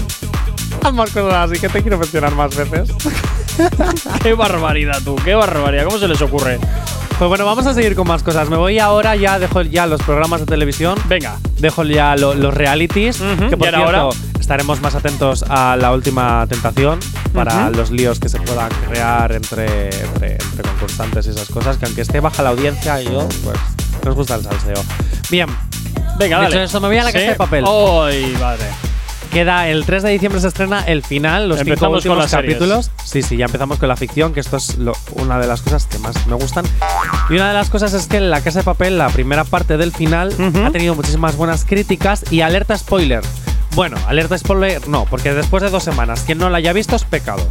Más cosas así que te quiero mencionar más veces. [laughs]
qué barbaridad, tú, qué barbaridad. ¿Cómo se les ocurre?
Pues bueno, vamos a seguir con más cosas. Me voy ahora, ya dejo ya los programas de televisión.
Venga.
Dejo ya lo- los realities. Que por
y ahora-
cierto,
ahora-
estaremos más atentos a la última tentación para
Ujú.
los líos que se puedan crear entre, entre, entre concursantes y esas cosas. Que aunque esté baja la audiencia yo, pues nos gusta el salseo. Bien.
Venga,
Dicho
dale.
esto, me voy a la
Sí.
casa de papel.
¡Ay, madre!
Queda el 3 de diciembre se estrena el final, los cinco
Empezamos con
últimos
las series.
capítulos. Sí, sí, ya empezamos con la ficción, que esto es lo- una de las cosas que más me gustan. Y una de las cosas es que La Casa de Papel, la primera parte del final, ha tenido muchísimas buenas críticas y alerta spoiler. Bueno, alerta spoiler no, porque después de dos semanas, quien no la haya visto es pecado.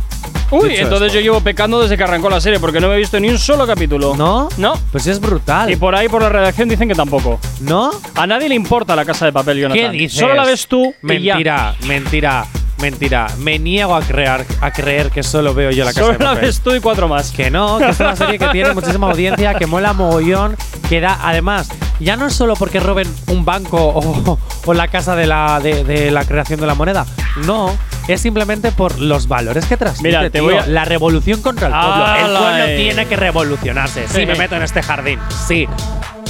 Uy,
Dicho
entonces
esto.
yo llevo pecando desde que arrancó la serie porque no me he visto ni un solo capítulo.
¿No?
No.
Pues es brutal.
Y por ahí, por la redacción, dicen que tampoco.
¿No?
A nadie le importa la casa de papel, Jonathan.
¿Qué dices?
Solo la ves tú y ya.
Mentira, mentira. Me niego a creer, a creer que solo veo yo La Casa
Solo la ves tú y cuatro más.
Que no, que es una serie que tiene [laughs] muchísima audiencia, que mola mogollón, que da, además, ya no es solo porque roben un banco o, o la casa de la, de, de la creación de la moneda. No, es simplemente por los valores que transmite.
Mira, te
tío.
voy a-
La revolución contra el pueblo. el
¡Hala,
pueblo
eh!
tiene que revolucionarse. Sí, me meto en este jardín. Sí.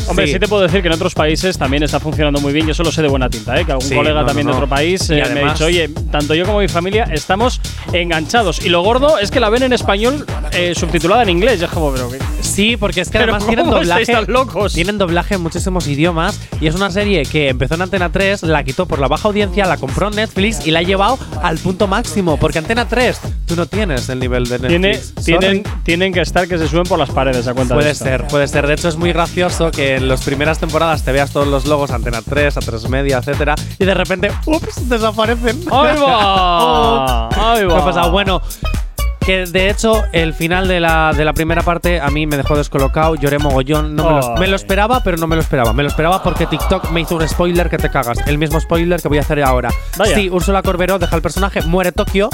Hombre, sí.
Sí.
te puedo decir que en otros países también está funcionando muy bien. Yo solo sé de buena tinta, ¿eh? que algún
Sí,
colega
no,
también
no,
de otro país eh, me ha dicho, oye, tanto yo como mi familia estamos enganchados. Y lo gordo es que la ven en español eh, subtitulada en inglés. Ya como, pero.
Sí, porque es que [laughs] además
¿cómo
tienen doblaje.
locos?
Tienen doblaje en muchísimos idiomas. Y es una serie que empezó en Antena 3, la quitó por la baja audiencia, la compró Netflix y la ha llevado al punto máximo. Porque Antena 3, tú no tienes el nivel de
Tiene,
Netflix.
tienen, que estar que se suben por las paredes a cuenta de
Puede ser, puede ser. De hecho, es muy gracioso que en las primeras temporadas te veas todos los logos Antena 3, a 3 Media, etcétera, y de repente, ups, desaparecen.
¡Ahí va!
Ups. [laughs]
¡Ahí
¿Qué
va!
ha pasado? Bueno, que de hecho el final de la, de la primera parte a mí me dejó descolocado, lloré mogollón. No me, lo,
Ay.
me lo esperaba, pero no me lo esperaba. Me lo esperaba porque TikTok me hizo un spoiler que te cagas. El mismo spoiler que voy a hacer ahora.
Vaya.
Sí, Úrsula Corberó deja el personaje, muere Tokio.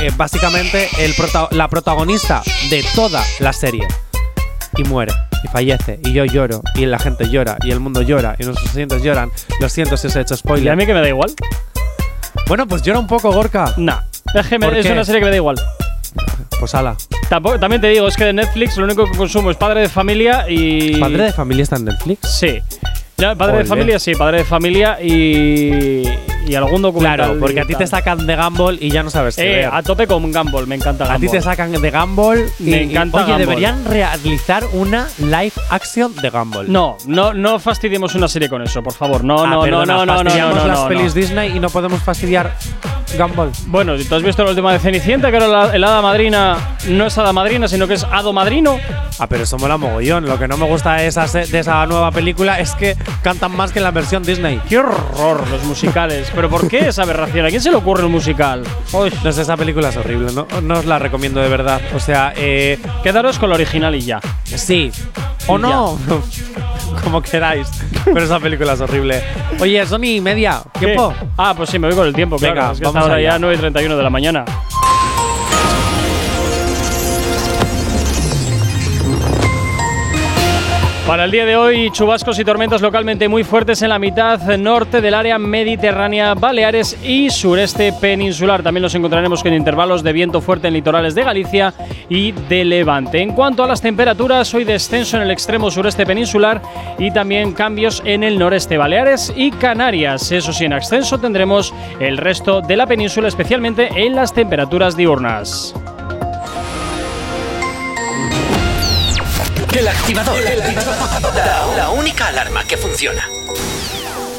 eh, básicamente el prota- la protagonista de toda la serie. Y muere. Y fallece. Y yo lloro. Y la gente llora. Y el mundo llora. Y nuestros oyentes lloran. Lo siento si os he hecho spoiler.
¿Y a mí que me da igual?
Bueno, pues llora un poco, Gorka.
Nah. Es, que me-
¿Por
es una serie que me da igual.
Pues ala.
Tampoco, también te digo, es que de Netflix lo único que consumo es Padre de Familia y.
¿Padre de familia está en Netflix?
Sí. Ya, padre de familia, sí, padre de familia y. y algún documental.
Claro, porque a ti te sacan de Gumball y ya no sabes qué
Eh,
ver.
a tope con Gumball, me encanta
A ti
Gumball.
te sacan de Gumball. y-
Me
y-
encanta
Oye,
Gumball.
deberían realizar una live action de Gumball.
No, no, no fastidiemos una serie con eso, por favor. No,
Ah,
no,
perdona,
no, no, no, no,
fastidiamos
no,
las
no,
pelis
no.
Disney y no podemos fastidiar Gumball.
Bueno, ¿tú has visto la última de Cenicienta? Que era la, el hada madrina no es hada madrina, sino que es hado madrino.
Ah, pero eso mola mogollón. Lo que no me gusta de esa, de esa nueva película es que cantan más que en la versión Disney.
¡Qué horror los musicales! ¿Pero por qué esa aberración? ¿A quién se le ocurre un musical? Uy,
No sé, esa película es horrible. No, no os la recomiendo de verdad. O sea, eh,
quedaros con la original y ya.
sí. O no. [laughs] Como queráis. Pero esa película es horrible. Oye, son y media.
¿Qué?
¿Tiempo?
Ah, pues sí, me voy con el tiempo, claro.
Venga,
es que
vamos
ahora
allá.
ya 9 y 31 de la mañana. Para el día de hoy, chubascos y tormentas localmente muy fuertes en la mitad norte del área mediterránea, Baleares y sureste peninsular. También los encontraremos con intervalos de viento fuerte en litorales de Galicia y de Levante. En cuanto a las temperaturas, hoy descenso en el extremo sureste peninsular y también cambios en el noreste Baleares y Canarias. Eso sí, en ascenso tendremos el resto de la península, especialmente en las temperaturas diurnas.
El activador. La, la única alarma que funciona.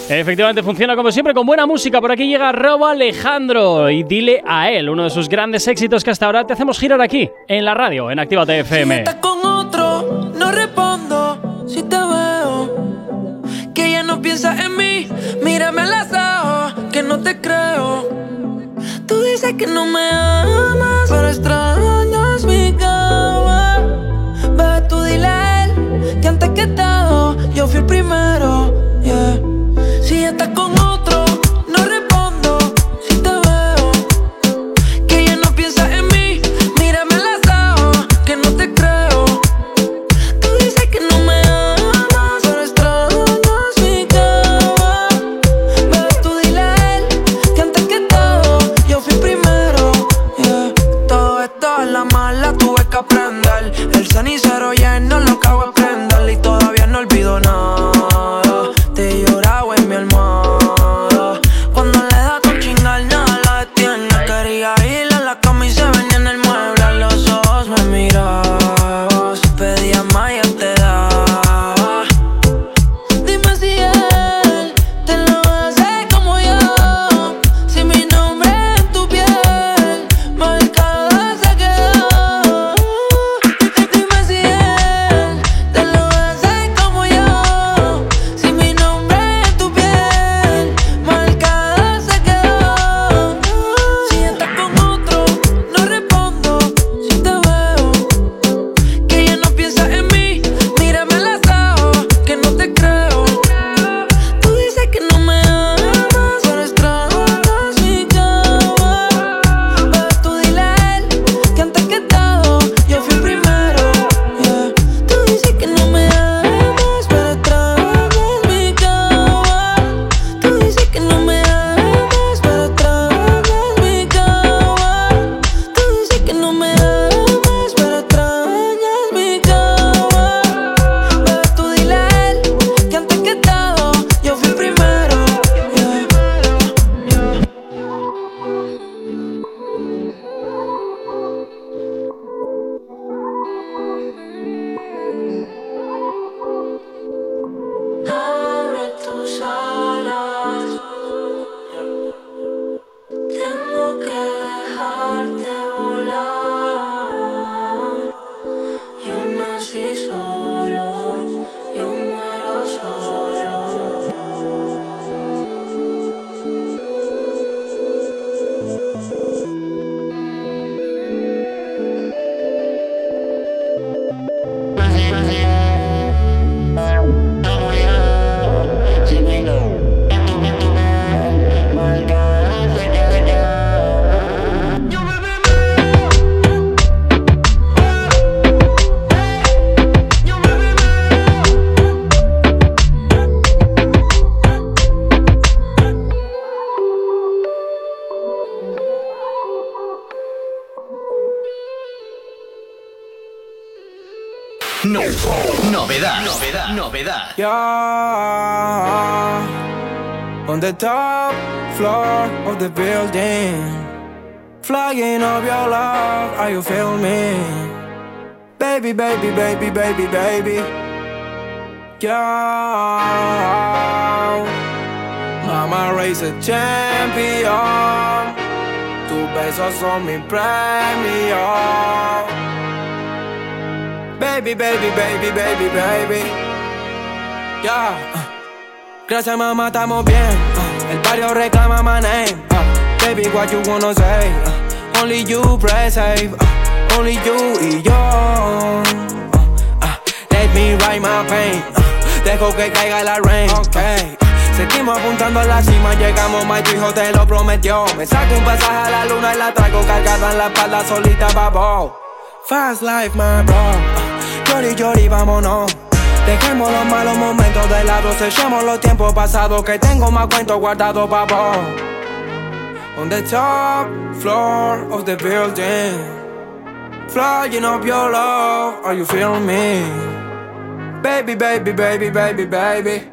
Efectivamente funciona como siempre con buena música. Por aquí llega Robo Alejandro y dile a él uno de sus grandes éxitos que hasta ahora te hacemos girar aquí en la radio en Actívate FM.
estás con otro, no respondo si te veo. Que ya no piensas en mí, mírame a los ojos, que no te creo. Tú dices que no me amas, pero extrañas todo, yo fui el primero. yeah. Si estás con otro, Yeah,
on the top floor of the building, flying up your love. Are you me? Baby, baby, baby, baby, baby. Yeah, Mama raised a champion. Tus besos son mi premio. Baby, baby, baby, baby, baby. Yeah. uh. Gracias, mamá, estamos bien. uh. El barrio reclama my name. uh. Baby, what you wanna say? Uh, Only you safe. uh, Only you y yo. Let me write my pain. Dejo que caiga la rain. Okay. Seguimos apuntando a la cima, llegamos, my hijo te lo prometió. Me saco un pasaje a la luna y la traigo cargada en la espalda solita, babo. Fast life, my bro. Llori, llori, vámonos. Dejemos los malos momentos de lado, sellemos los tiempos pasados que tengo más cuentos guardados, babo. On the top floor of the building, flying up your love, are you feeling me? Baby, baby, baby, baby, baby.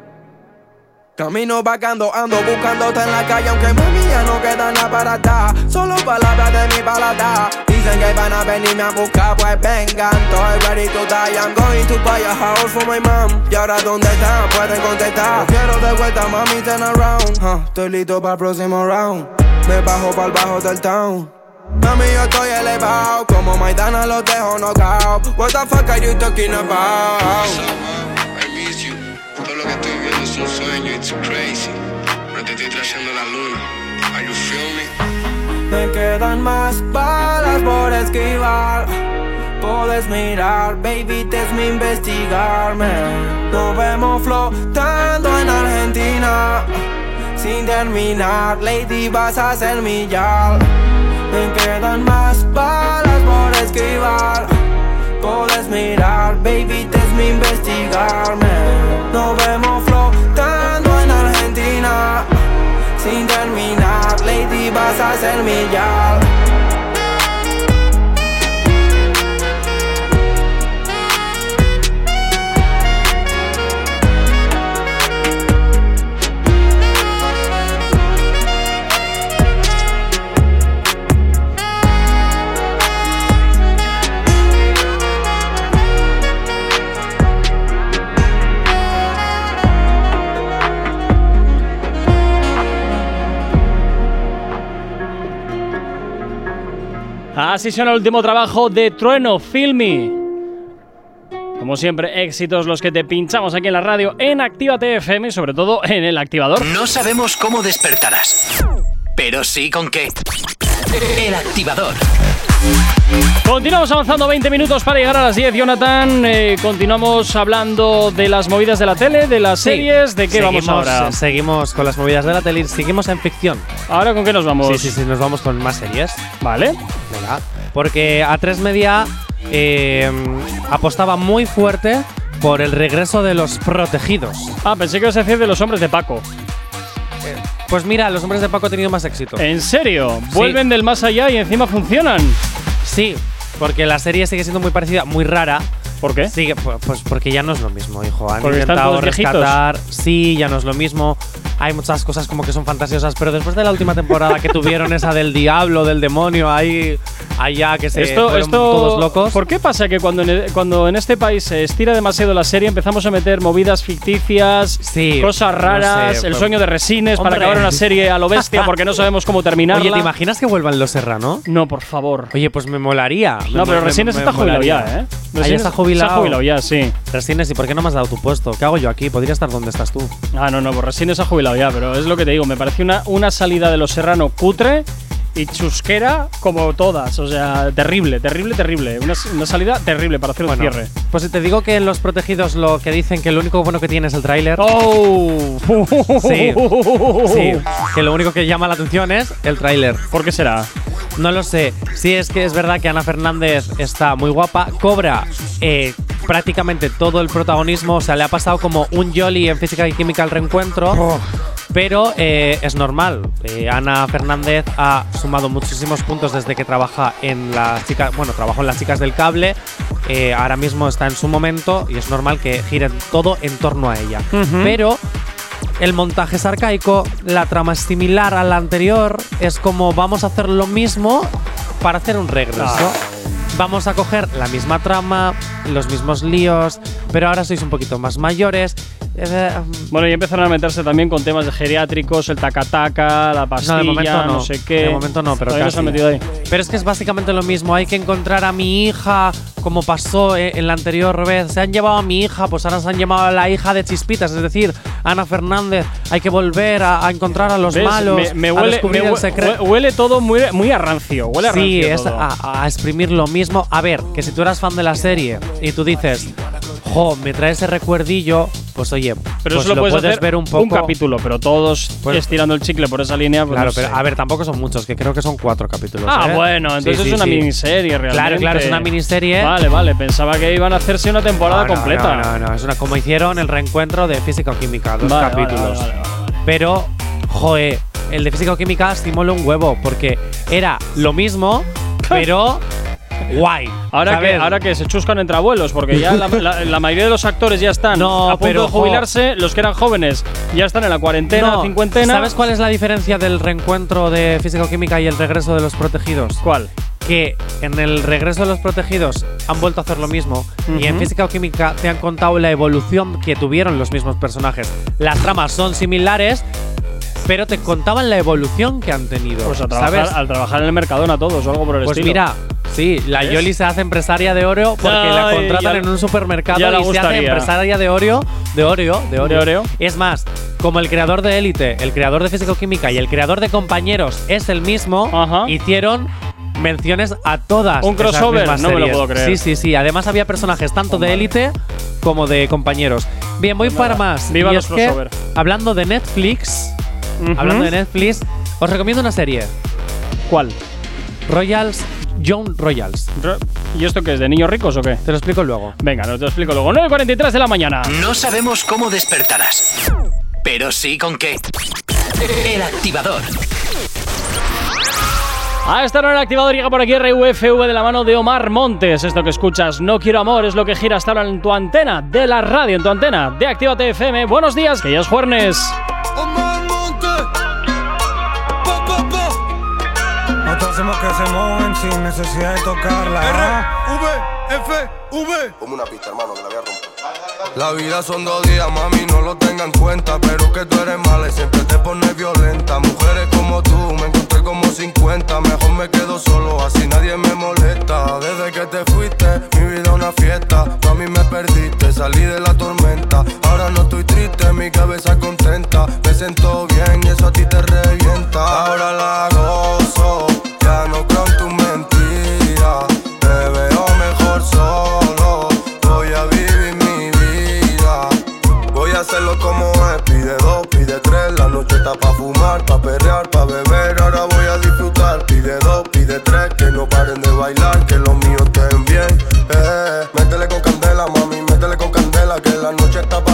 Camino vagando, ando buscándote en la calle, aunque mami ya no queda nada para dar. Solo palabras de mi paladar. Dicen que van a venirme a buscar, pues vengan. Estoy ready to die. I'm going to buy a house for my mom. Y ahora, ¿dónde están? Pueden contestar. Quiero de vuelta, mami, turn around. Huh, estoy listo para el próximo round. Me bajo para el bajo del town. Mami, yo estoy elevado. Como Maidana los dejo knockout. What the fuck are you talking about?
I miss you. Todo lo que estoy viendo es un sueño, it's crazy. No te estoy trayendo la luna.
Quedan más balas por esquivar. Puedes mirar, baby, te es mi investigarme. Nos vemos flotando en Argentina. Sin terminar, lady, vas a ser mi yal. Me quedan más balas por esquivar. Puedes mirar, baby, te es mi investigarme. Nos vemos flotando en Argentina. Sin terminar, lady, vas a ser mi yal.
Así suena el último trabajo de Trueno, Filmy. Como siempre, éxitos los que te pinchamos aquí en la radio en Actívate FM y sobre todo en el activador.
No sabemos cómo despertarás, pero sí con qué. El activador.
Continuamos avanzando 20 minutos para llegar a las 10, Jonathan. Eh, continuamos hablando de las movidas de la tele, de las
Sí.
series. ¿De qué vamos
Seguimos-
ahora?
Seguimos con las movidas de la tele y seguimos en ficción.
¿Ahora con qué nos vamos?
Sí, sí, sí, nos vamos con más series.
Vale.
Venga. Porque A3 Media eh, apostaba muy fuerte por el regreso de los protegidos.
Ah, pensé que ibas a decir de los hombres de Paco.
Pues mira, los hombres de Paco han tenido más éxito.
¿En serio?
Sí.
¿Vuelven del más allá y encima funcionan?
Sí, porque la serie sigue siendo muy parecida, muy rara.
¿Por qué?
Sigue, pu- pues porque ya no es lo mismo, hijo. Han
Porque
intentado
viejitos.
rescatar. Sí, ya no es lo mismo. Hay muchas cosas como que son fantasiosas, pero después de la última temporada que tuvieron esa del diablo, del demonio, ahí, allá que se
esto, esto,
todos locos.
¿Por qué pasa que cuando en, cuando en este país se estira demasiado la serie empezamos a meter movidas ficticias, cosas
no
raras,
sé,
el sueño de resines para
Hombre.
acabar una serie a lo bestia [laughs] porque no sabemos cómo terminarla?
Oye, ¿te imaginas que vuelvan los Serrano?
No, por favor.
Oye, pues me molaría.
No,
Me-
pero
me-
Resines
me
está jubilado ya, ¿eh?
Ah, ya
Resines
está jubilado.
Se ha jubilado ya, sí.
Resines, ¿y por qué no me has dado tu puesto? ¿Qué hago yo aquí? Podría estar donde estás tú.
Ah, no, no, pues Resines ha jubilado ya, pero es lo que te digo, me parece una, una salida de los Serrano cutre y chusquera como todas. O sea, terrible, terrible, terrible. Una, una salida terrible para hacer un
Bueno,
cierre.
Pues si te digo que en Los Protegidos lo que dicen que lo único bueno que tiene es el tráiler.
¡Oh!
Sí, [laughs] sí, que lo único que llama la atención es el tráiler.
¿Por qué será?
No lo sé. Sí es que es verdad que Ana Fernández está muy guapa, cobra eh, prácticamente todo el protagonismo, o sea, le ha pasado como un Jolly en Física y Química al reencuentro. Pero eh, es normal. Eh, Ana Fernández ha sumado muchísimos puntos desde que trabaja en las chicas. Bueno, trabajó en las chicas del cable. eh, ahora mismo está en su momento y es normal que gire todo en torno a ella.
Ujú.
Pero el montaje es arcaico, la trama es similar a la anterior, es como vamos a hacer lo mismo para hacer un regreso.
Ah.
Vamos a coger la misma trama, los mismos líos, pero ahora sois un poquito más mayores. Eh,
Bueno, y empezaron a meterse también con temas de geriátricos, el taca-taca, la pastilla,
no, de momento no.
sé qué.
De momento no, pero
no
casi.
se han metido ahí.
Pero es que es básicamente lo mismo. Hay que encontrar a mi hija, como pasó eh, en la anterior vez. Se han llevado a mi hija, pues ahora se han llevado a la hija de Chispitas, es decir, Ana Fernández. Hay que volver a, a encontrar a los
¿Ves?
malos,
Me, me
a
huele,
descubrir
me
el
hue-
secreto.
hue- huele todo muy, muy a rancio. Huele a
Sí,
rancio.
es
todo.
a, a exprimir lo mismo. A ver, que si tú eras fan de la serie y tú dices, jo, me trae ese recuerdillo, pues oye,
Pero
pues
eso lo, puedes,
puedes
hacer
ver un poco.
capítulo, pero todos
Pues-
estirando el chicle por esa línea. pues
Claro,
no
pero
sé.
a ver, tampoco son muchos, que creo que son cuatro capítulos.
Ah,
¿eh?
bueno, entonces
sí,
es una
sí.
miniserie realmente.
Claro, claro, es una miniserie.
Vale, vale, pensaba que iban a hacerse una temporada
No, no,
completa.
No, no, no, es una como hicieron el reencuentro de Física o Química, dos
Vale,
capítulos.
vale, vale,
Pero, joe, el de Física o Química mola un huevo, porque era lo mismo, [laughs] pero guay.
Ahora que, ahora que se chuscan entre abuelos, porque ya la, la- la mayoría de los actores ya están
No,
a punto
pero,
de jubilarse, los que eran jóvenes ya están en la cuarentena,
No,
cincuentena.
¿Sabes cuál es la diferencia del reencuentro de Física o Química y el regreso de los protegidos?
¿Cuál?
Que en el regreso de los protegidos han vuelto a hacer lo mismo y en. Física o Química te han contado la evolución que tuvieron los mismos personajes. Las tramas son similares, pero te contaban la evolución que han tenido.
Pues a trabajar,
¿sabes?
al trabajar en el Mercadona todos o algo por el
Pues
estilo.
mira, sí, la
¿Ves?
Yoli se hace empresaria de Oreo porque la contratan
ya-
en un supermercado y se hace empresaria de Oreo, de Oreo, de Oreo.
De Oreo.
Es más, como el creador de Élite, el creador de Físico-Química y el creador de Compañeros es el mismo, hicieron menciones a todas.
¿Un crossover? No me lo puedo creer.
Sí, sí, sí. Además había personajes tanto de Élite como de Compañeros. Bien, voy para más.
Viva
Y
los
es que,
crossover.
hablando de Netflix, hablando de Netflix, os recomiendo una serie.
¿Cuál?
Royals, Young Royals.
¿Y esto qué es? ¿De niños ricos o qué?
Te lo explico luego.
Venga, no te lo explico luego. 9.43 de la mañana.
No sabemos cómo despertarás, pero sí con qué. El activador.
A esta hora el activador llega por aquí RUFV de la mano de Omar Montes. Esto que escuchas, No Quiero Amor, es lo que gira hasta ahora en tu antena de la radio, en tu antena de Actívate FM. Buenos días, que ya es jueves.
Hacemos mueven sin necesidad de tocarla.
V, F, V. Como una pista, hermano, que la voy a romper. La vida son dos días, mami, no lo tengan en cuenta. Pero que tú eres mala y siempre te pones violenta. Mujeres como tú, me encontré como 50. Mejor me quedo solo, así nadie me molesta. Desde que te fuiste, mi vida una fiesta. Tú a mí me perdiste, salí de la tormenta. Ahora no estoy triste, mi cabeza contenta. Me siento bien y eso a ti te revienta. Ahora la gozo, ya no creo en tu mentira. Te veo mejor solo. Voy a vivir mi vida. Voy a hacerlo como es. Pide dos, pide tres. La noche está pa' fumar, pa' perrear, pa' beber. Ahora voy a disfrutar. Pide dos, pide tres. Que no paren de bailar, que los míos estén bien. Eh, métele con candela, mami, métele con candela. Que la noche está pa'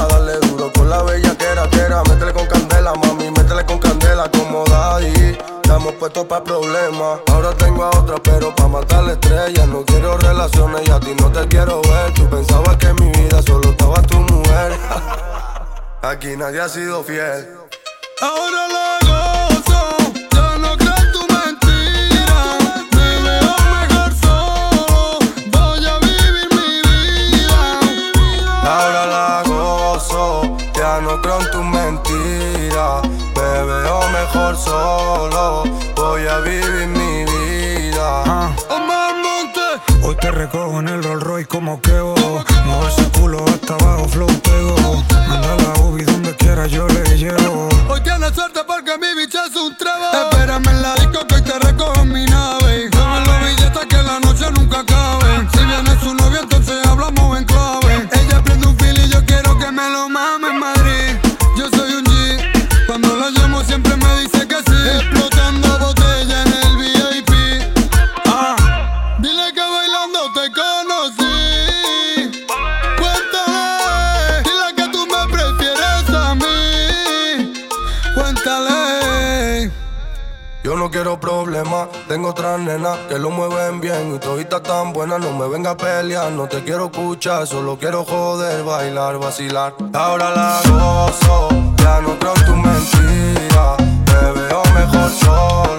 candela. Como. Estamos puestos pa' problemas. Ahora tengo a otra, pero pa' matar la estrella. No quiero relaciones y a ti no te quiero ver. Tú pensabas que mi vida solo estaba tu mujer. [laughs] Aquí nadie ha sido fiel. Ahora la solo, voy a vivir mi vida.
Monte. Hoy te recojo en el Rolls Royce como quebo. Mueve ese culo hasta abajo, flow pego. Manda la UBI donde quiera, yo le llevo.
Hoy tienes suerte porque mi bicho es un trabajo. Espérame en la disco que hoy te recojo en mi nave. No quiero problemas, tengo otra nena que lo mueven bien. Y todita tan buena, no me venga a pelear, no te quiero escuchar, solo quiero joder, bailar, vacilar. Ahora la gozo, ya no creo tu mentira, me veo mejor solo,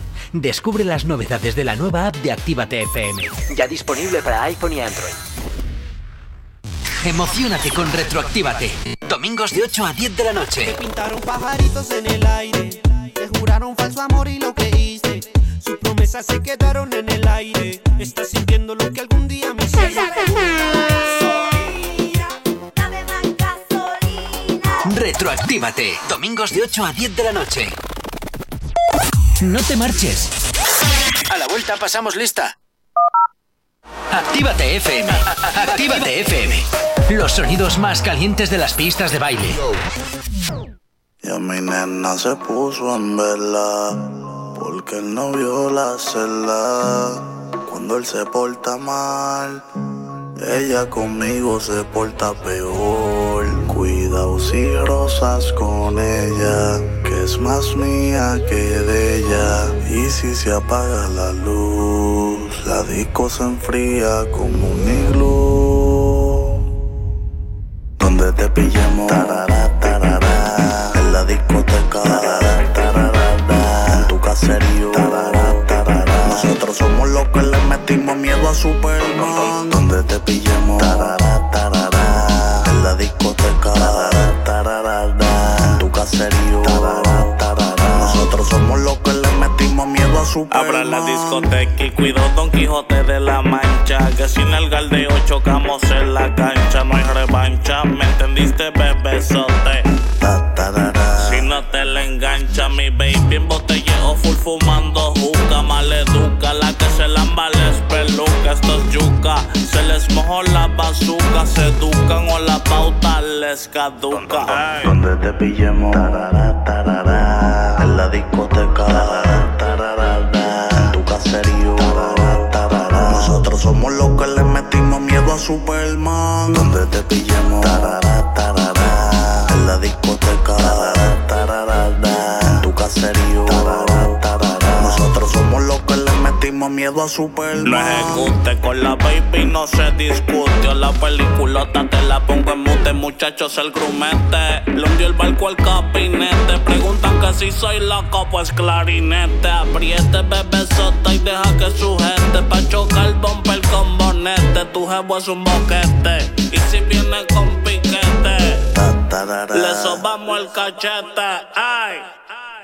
Descubre las novedades de la nueva app de Actívate FM. Ya disponible para iPhone y Android. Emocionate con Retroactívate. Domingos de 8 a 10 de la noche.
Pintaron pajaritos en el aire, te juraron falso amor y lo creíste. Sus promesas se quedaron en el aire. Estás sintiendo lo que algún día me hiciste.
Retroactívate. Domingos de 8 a 10 de la noche. No te marches. A la vuelta pasamos lista. Actívate FM. Actívate FM. Los sonidos más calientes de las pistas de baile.
Ya mi nena se puso en vela porque él no vio la celda. Cuando él se porta mal, ella conmigo se porta peor. Cuidado si rosas con ella, es más mía que de ella. Y si se apaga la luz, la disco se enfría como un iglú. Donde te pillemos, tarara, tarara, en la discoteca, tarara, tarara, en tu caserío, tarara, tarara. Nosotros somos los que le metimos miedo a Superman. Donde te pillemos, tarara, tarara, en la discoteca, tarara, en tu caserío. Nosotros somos los que le metimos miedo a Superman.
Abra la discoteca y cuido Don Quijote de la Mancha. Que sin el galdeo chocamos en la cancha. No hay revancha, ¿me entendiste, bebesote? Si no te la engancha, mi baby en botelleo full fumando juca. Maleduca, la que se lamba les peluca. Esto es yuca, se les mojó la bazuca. Se educan o la pauta les caduca.
Donde te pillemos, tarara, tarara, en la discoteca, tarara, en tu caserío. Nosotros somos los que le metimos miedo a Superman. Donde te pillemos, en la discoteca, en tu caserío. Nosotros somos los que le metimos miedo a Superman.
No ejecute con la baby, no se discute. La peliculota te la pongo en mute, muchachos, el grumete. Le hundió el barco al capinete. Preguntan que si soy loco, pues clarinete. Apriete, bebé sota y deja que sujete. Pa' chocar bumper con bonete. Tu jevo es un boquete. Y si viene con le sobamos el cachete. Ay.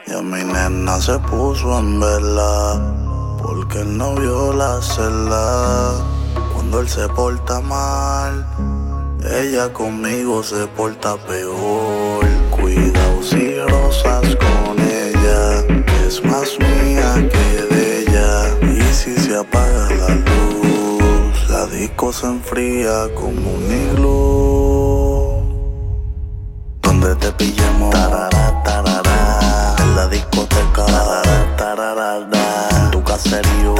Ya mi nena se puso en vela porque él no vio la celda. Cuando él se porta mal, ella conmigo se porta peor. Cuidado si rosas con ella, es más mía que de ella. Y si se apaga la luz, la disco se enfría como un iglú. Donde te pillemos, en la discoteca, en tu caserío.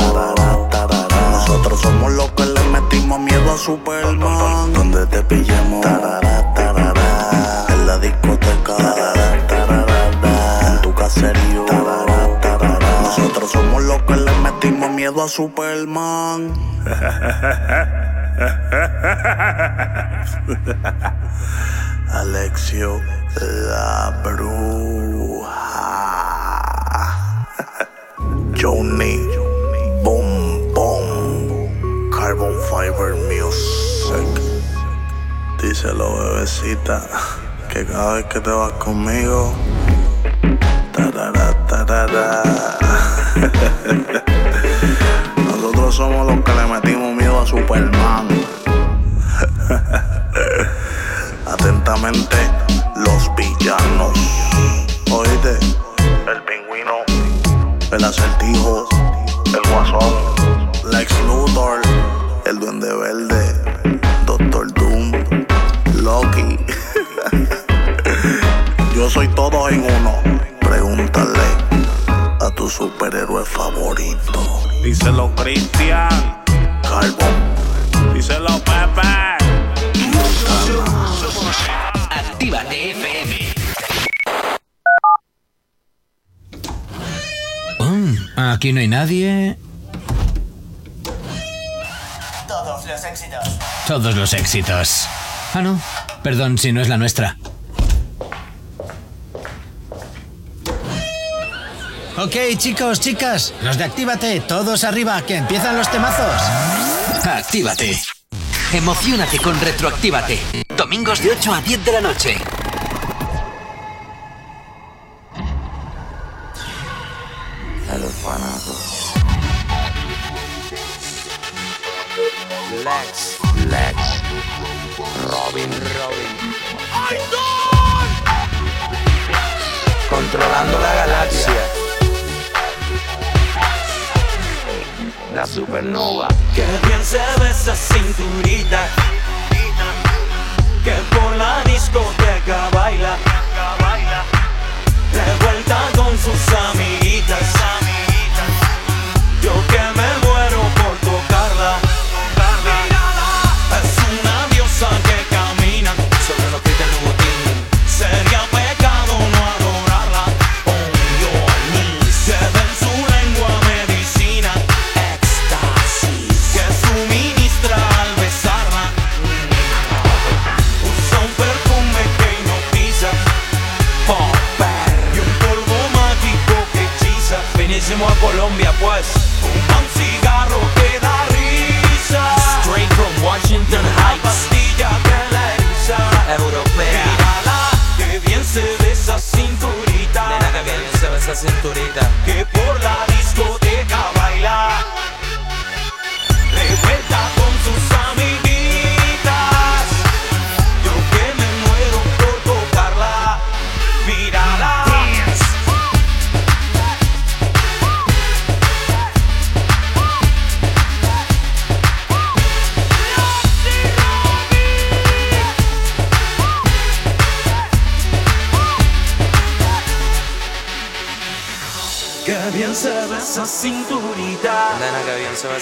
Nosotros somos los que le metimos miedo a Superman. Donde te pillemos, tarara, tarara, en la discoteca, en tu caserío. Nosotros somos los que le metimos miedo a Superman. [laughs] Alexio, la bruja. [laughs] Johnny, Boom Boom, Carbon Fiber Music. Díselo, bebecita, que cada vez que te vas conmigo, tarara, tarara. [laughs] Nosotros somos los que le metimos miedo a Superman. [laughs] Atentamente, los villanos. Oíste, el pingüino, el acertijo, el guasón, Lex Luthor, el duende verde, Doctor Doom, Loki. [laughs] Yo soy todo en uno. Pregúntale a tu superhéroe favorito.
Díselo, Cristian.
Carbon.
Díselo, Pepe.
Actívate FM. Mm, aquí no hay nadie.
Todos los éxitos.
Todos los éxitos. Ah, no. Perdón si no es la nuestra. Ok, chicos, chicas, los de Actívate, todos arriba, que empiezan los temazos. Actívate. Emocionate con Retroactívate. Domingos de 8 a 10 de la noche.
Lex, Lex, Robin, Robin. Controlando la galaxia. La supernova.
Que bien se ve esa cinturita Que por la discoteca baila Revuelta con sus amiguitas bien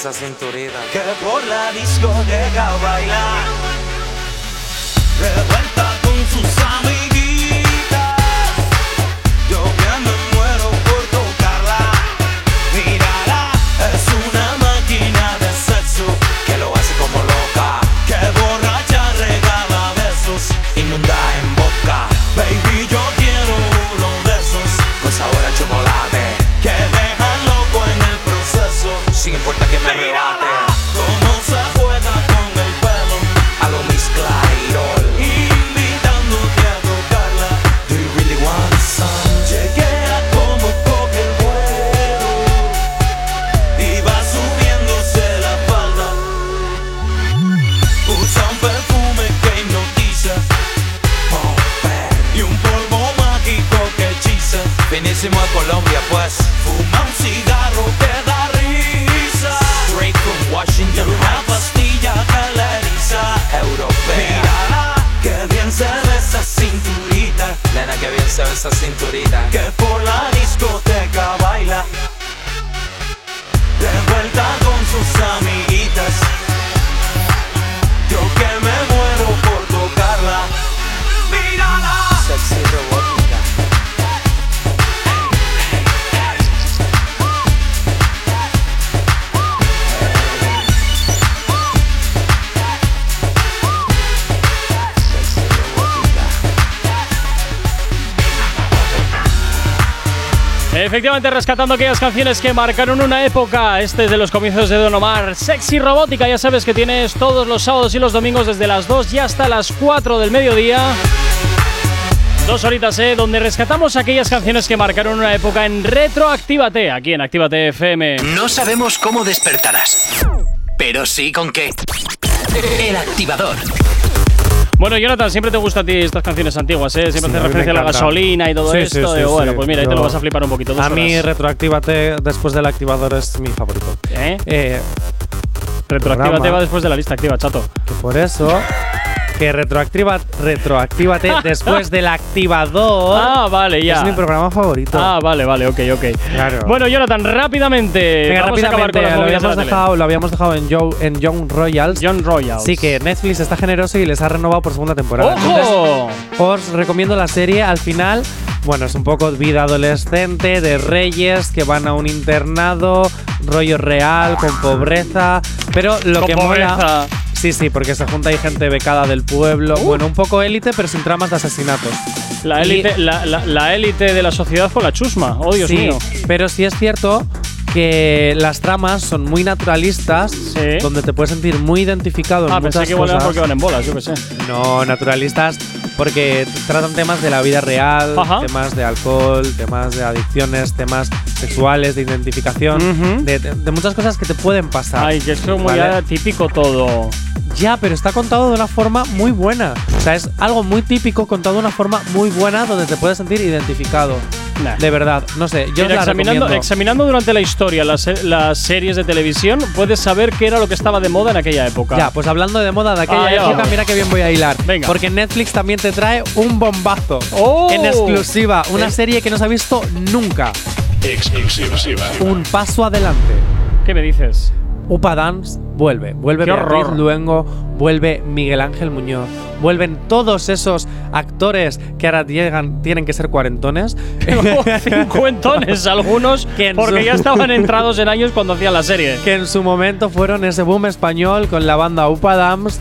esa cinturita. que por la discoteca baila
Efectivamente, rescatando aquellas canciones que marcaron una época. Este es de los comienzos de Don Omar. Sexy Robótica, ya sabes que tienes todos los sábados y los domingos desde las 2 y hasta las 4 del mediodía. Dos horitas, ¿eh? Donde rescatamos aquellas canciones que marcaron una época en Retroactívate, aquí en Actívate FM.
No sabemos cómo despertarás, pero sí con qué. El activador.
Bueno, Jonathan, siempre te gustan a ti estas canciones antiguas, ¿eh? Siempre
Sí,
hace
a mí me
referencia a la gasolina y todo
Sí,
esto.
sí,
y bueno, pues mira, ahí te lo vas a flipar un poquito.
A mí,
horas.
retroactívate después del activador es mi favorito.
¿Eh?
Eh,
Retroactívate va después de la lista activa, chato.
que por eso. Que retroactiva, retroactívate [laughs] después del activador.
Ah, vale, ya.
Es mi programa favorito.
Ah, vale, vale, ok, ok.
Claro.
Bueno, Jonathan, rápidamente.
Venga,
vamos a acabar
rápidamente,
con las
lo
de
habíamos,
tele.
dejado, lo habíamos dejado en, Joe, en Young Royals.
John Royals.
Sí, que Netflix está generoso y les ha renovado por segunda temporada.
¡Ojo!
Entonces, os recomiendo la serie. Al final, bueno, es un poco vida adolescente de reyes que van a un internado, rollo real, con pobreza. Pero lo
Con
que
pobreza.
mola. Sí, sí, porque se junta ahí gente becada del pueblo. Bueno, un poco élite, pero sin tramas de asesinatos.
La élite, la, la- la élite de la sociedad con la chusma. Oh, Dios
sí,
mío.
pero sí es cierto que las tramas son muy naturalistas, donde te puedes sentir muy identificado en
Ah,
muchas
pensé que
cosas.
porque van en bolas, yo qué sé.
No, naturalistas porque tratan temas de la vida real,
Ajá.
temas de alcohol, temas de adicciones, temas sexuales, de identificación,
Ujú.
de, de- de muchas cosas que te pueden pasar.
Ay, que es como
¿vale?
típico todo.
Ya, pero está contado de una forma muy buena. O sea, es algo muy típico contado de una forma muy buena donde te puedes sentir identificado.
Nah.
De verdad, no sé, yo
Mira, examinando, examinando durante la historia las, las series de televisión, puedes saber qué era lo que estaba de moda en aquella época.
Ya, pues hablando de moda de aquella
Ahí
época, mira qué bien voy a hilar.
Venga.
Porque Netflix también te trae un bombazo.
¡Oh!
En exclusiva. Una
Eh.
serie que no se ha visto nunca.
Exclusiva.
Un paso adelante.
¿Qué me dices?
Upa Dance vuelve. Vuelve
¡Qué
Beatriz
horror!
Luengo, vuelve Miguel Ángel Muñoz, vuelven todos esos actores que ahora llegan, tienen que ser cuarentones. [laughs]
Cincuentones algunos, [laughs]
Que
porque ya estaban [laughs] entrados en años cuando hacían la serie.
que en su momento fueron ese boom español con la banda Upa Dams.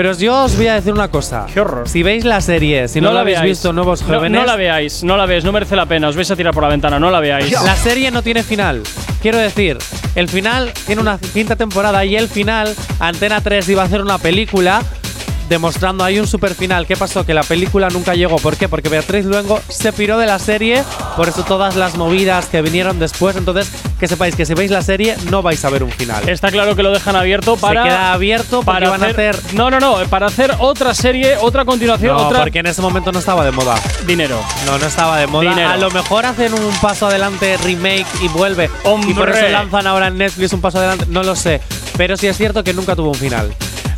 Pero yo os voy a decir una cosa.
Qué horror.
Si veis la serie, si no, la habéis visto, nuevos
No-
jóvenes.
No, la veáis, no la veáis, no merece la pena, os vais a tirar por la ventana, no la veáis.
La serie no tiene final. Quiero decir, el final tiene una quinta temporada y el final, Antena 3 iba a hacer una película demostrando ahí un super final. ¿Qué pasó? Que la película nunca llegó. ¿Por qué? Porque Beatriz Luengo se piró de la serie, por eso todas las movidas que vinieron después. Entonces, que sepáis que si veis la serie no vais a ver un final.
Está claro que lo dejan abierto para.
se queda abierto
para
van a hacer.
No, no, no, para hacer otra serie, otra continuación,
No,
otra.
porque en ese momento no estaba de moda.
Dinero.
No, no estaba de moda.
Dinero.
A lo mejor hacen un paso adelante, remake y vuelve. Y por
¡Hombre!
eso lanzan ahora en Netflix un paso adelante. No lo sé. Pero sí es cierto que nunca tuvo un final.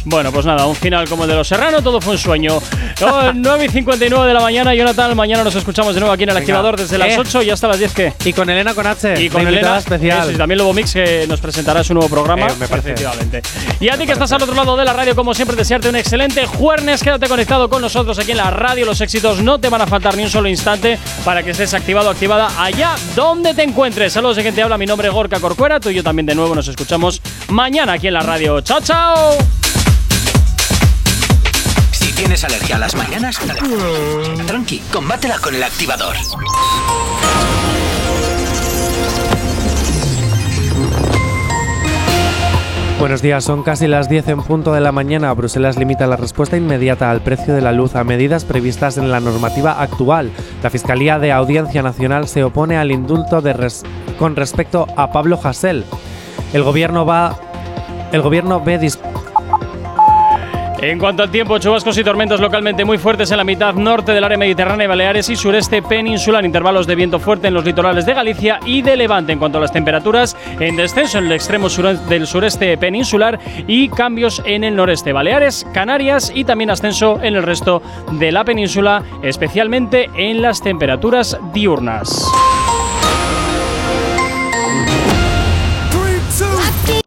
Bueno, pues nada, un final como el de los Serrano, todo fue un sueño. Oh, [laughs] 9 y 59 de la mañana, Jonathan. Mañana nos escuchamos de nuevo aquí en el
Venga.
activador desde las
Eh.
8 y hasta las 10 que.
Y con Elena con H.
Y con Elena
especial.
y también Lobo Mix que nos presentará su nuevo programa.
Eh, me parece.
Efectivamente. Y a ti que estás al otro lado de la radio, como siempre, desearte un excelente jueves. Quédate conectado con nosotros aquí en la radio. Los éxitos no te van a faltar ni un solo instante para que estés activado activada allá donde te encuentres. Saludos de quien te habla. Mi nombre es Gorka Corcuera. Tú y yo también de nuevo nos escuchamos mañana aquí en la radio. ¡Chao, chao!
Si tienes alergia a las mañanas, tranqui, combátela con el activador.
Buenos días, son casi las 10 en punto de la mañana. Bruselas limita la respuesta inmediata al precio de la luz a medidas previstas en la normativa actual. La Fiscalía de Audiencia Nacional se opone al indulto de res- con respecto a Pablo Hasél. El gobierno va. El gobierno ve dis-
En cuanto al tiempo, chubascos y tormentas localmente muy fuertes en la mitad norte del área mediterránea Baleares y sureste peninsular, intervalos de viento fuerte en los litorales de Galicia y de Levante. En cuanto a las temperaturas, en descenso en el extremo sur- del sureste peninsular y cambios en el noreste, Baleares, Canarias y también ascenso en el resto de la península, especialmente en las temperaturas diurnas.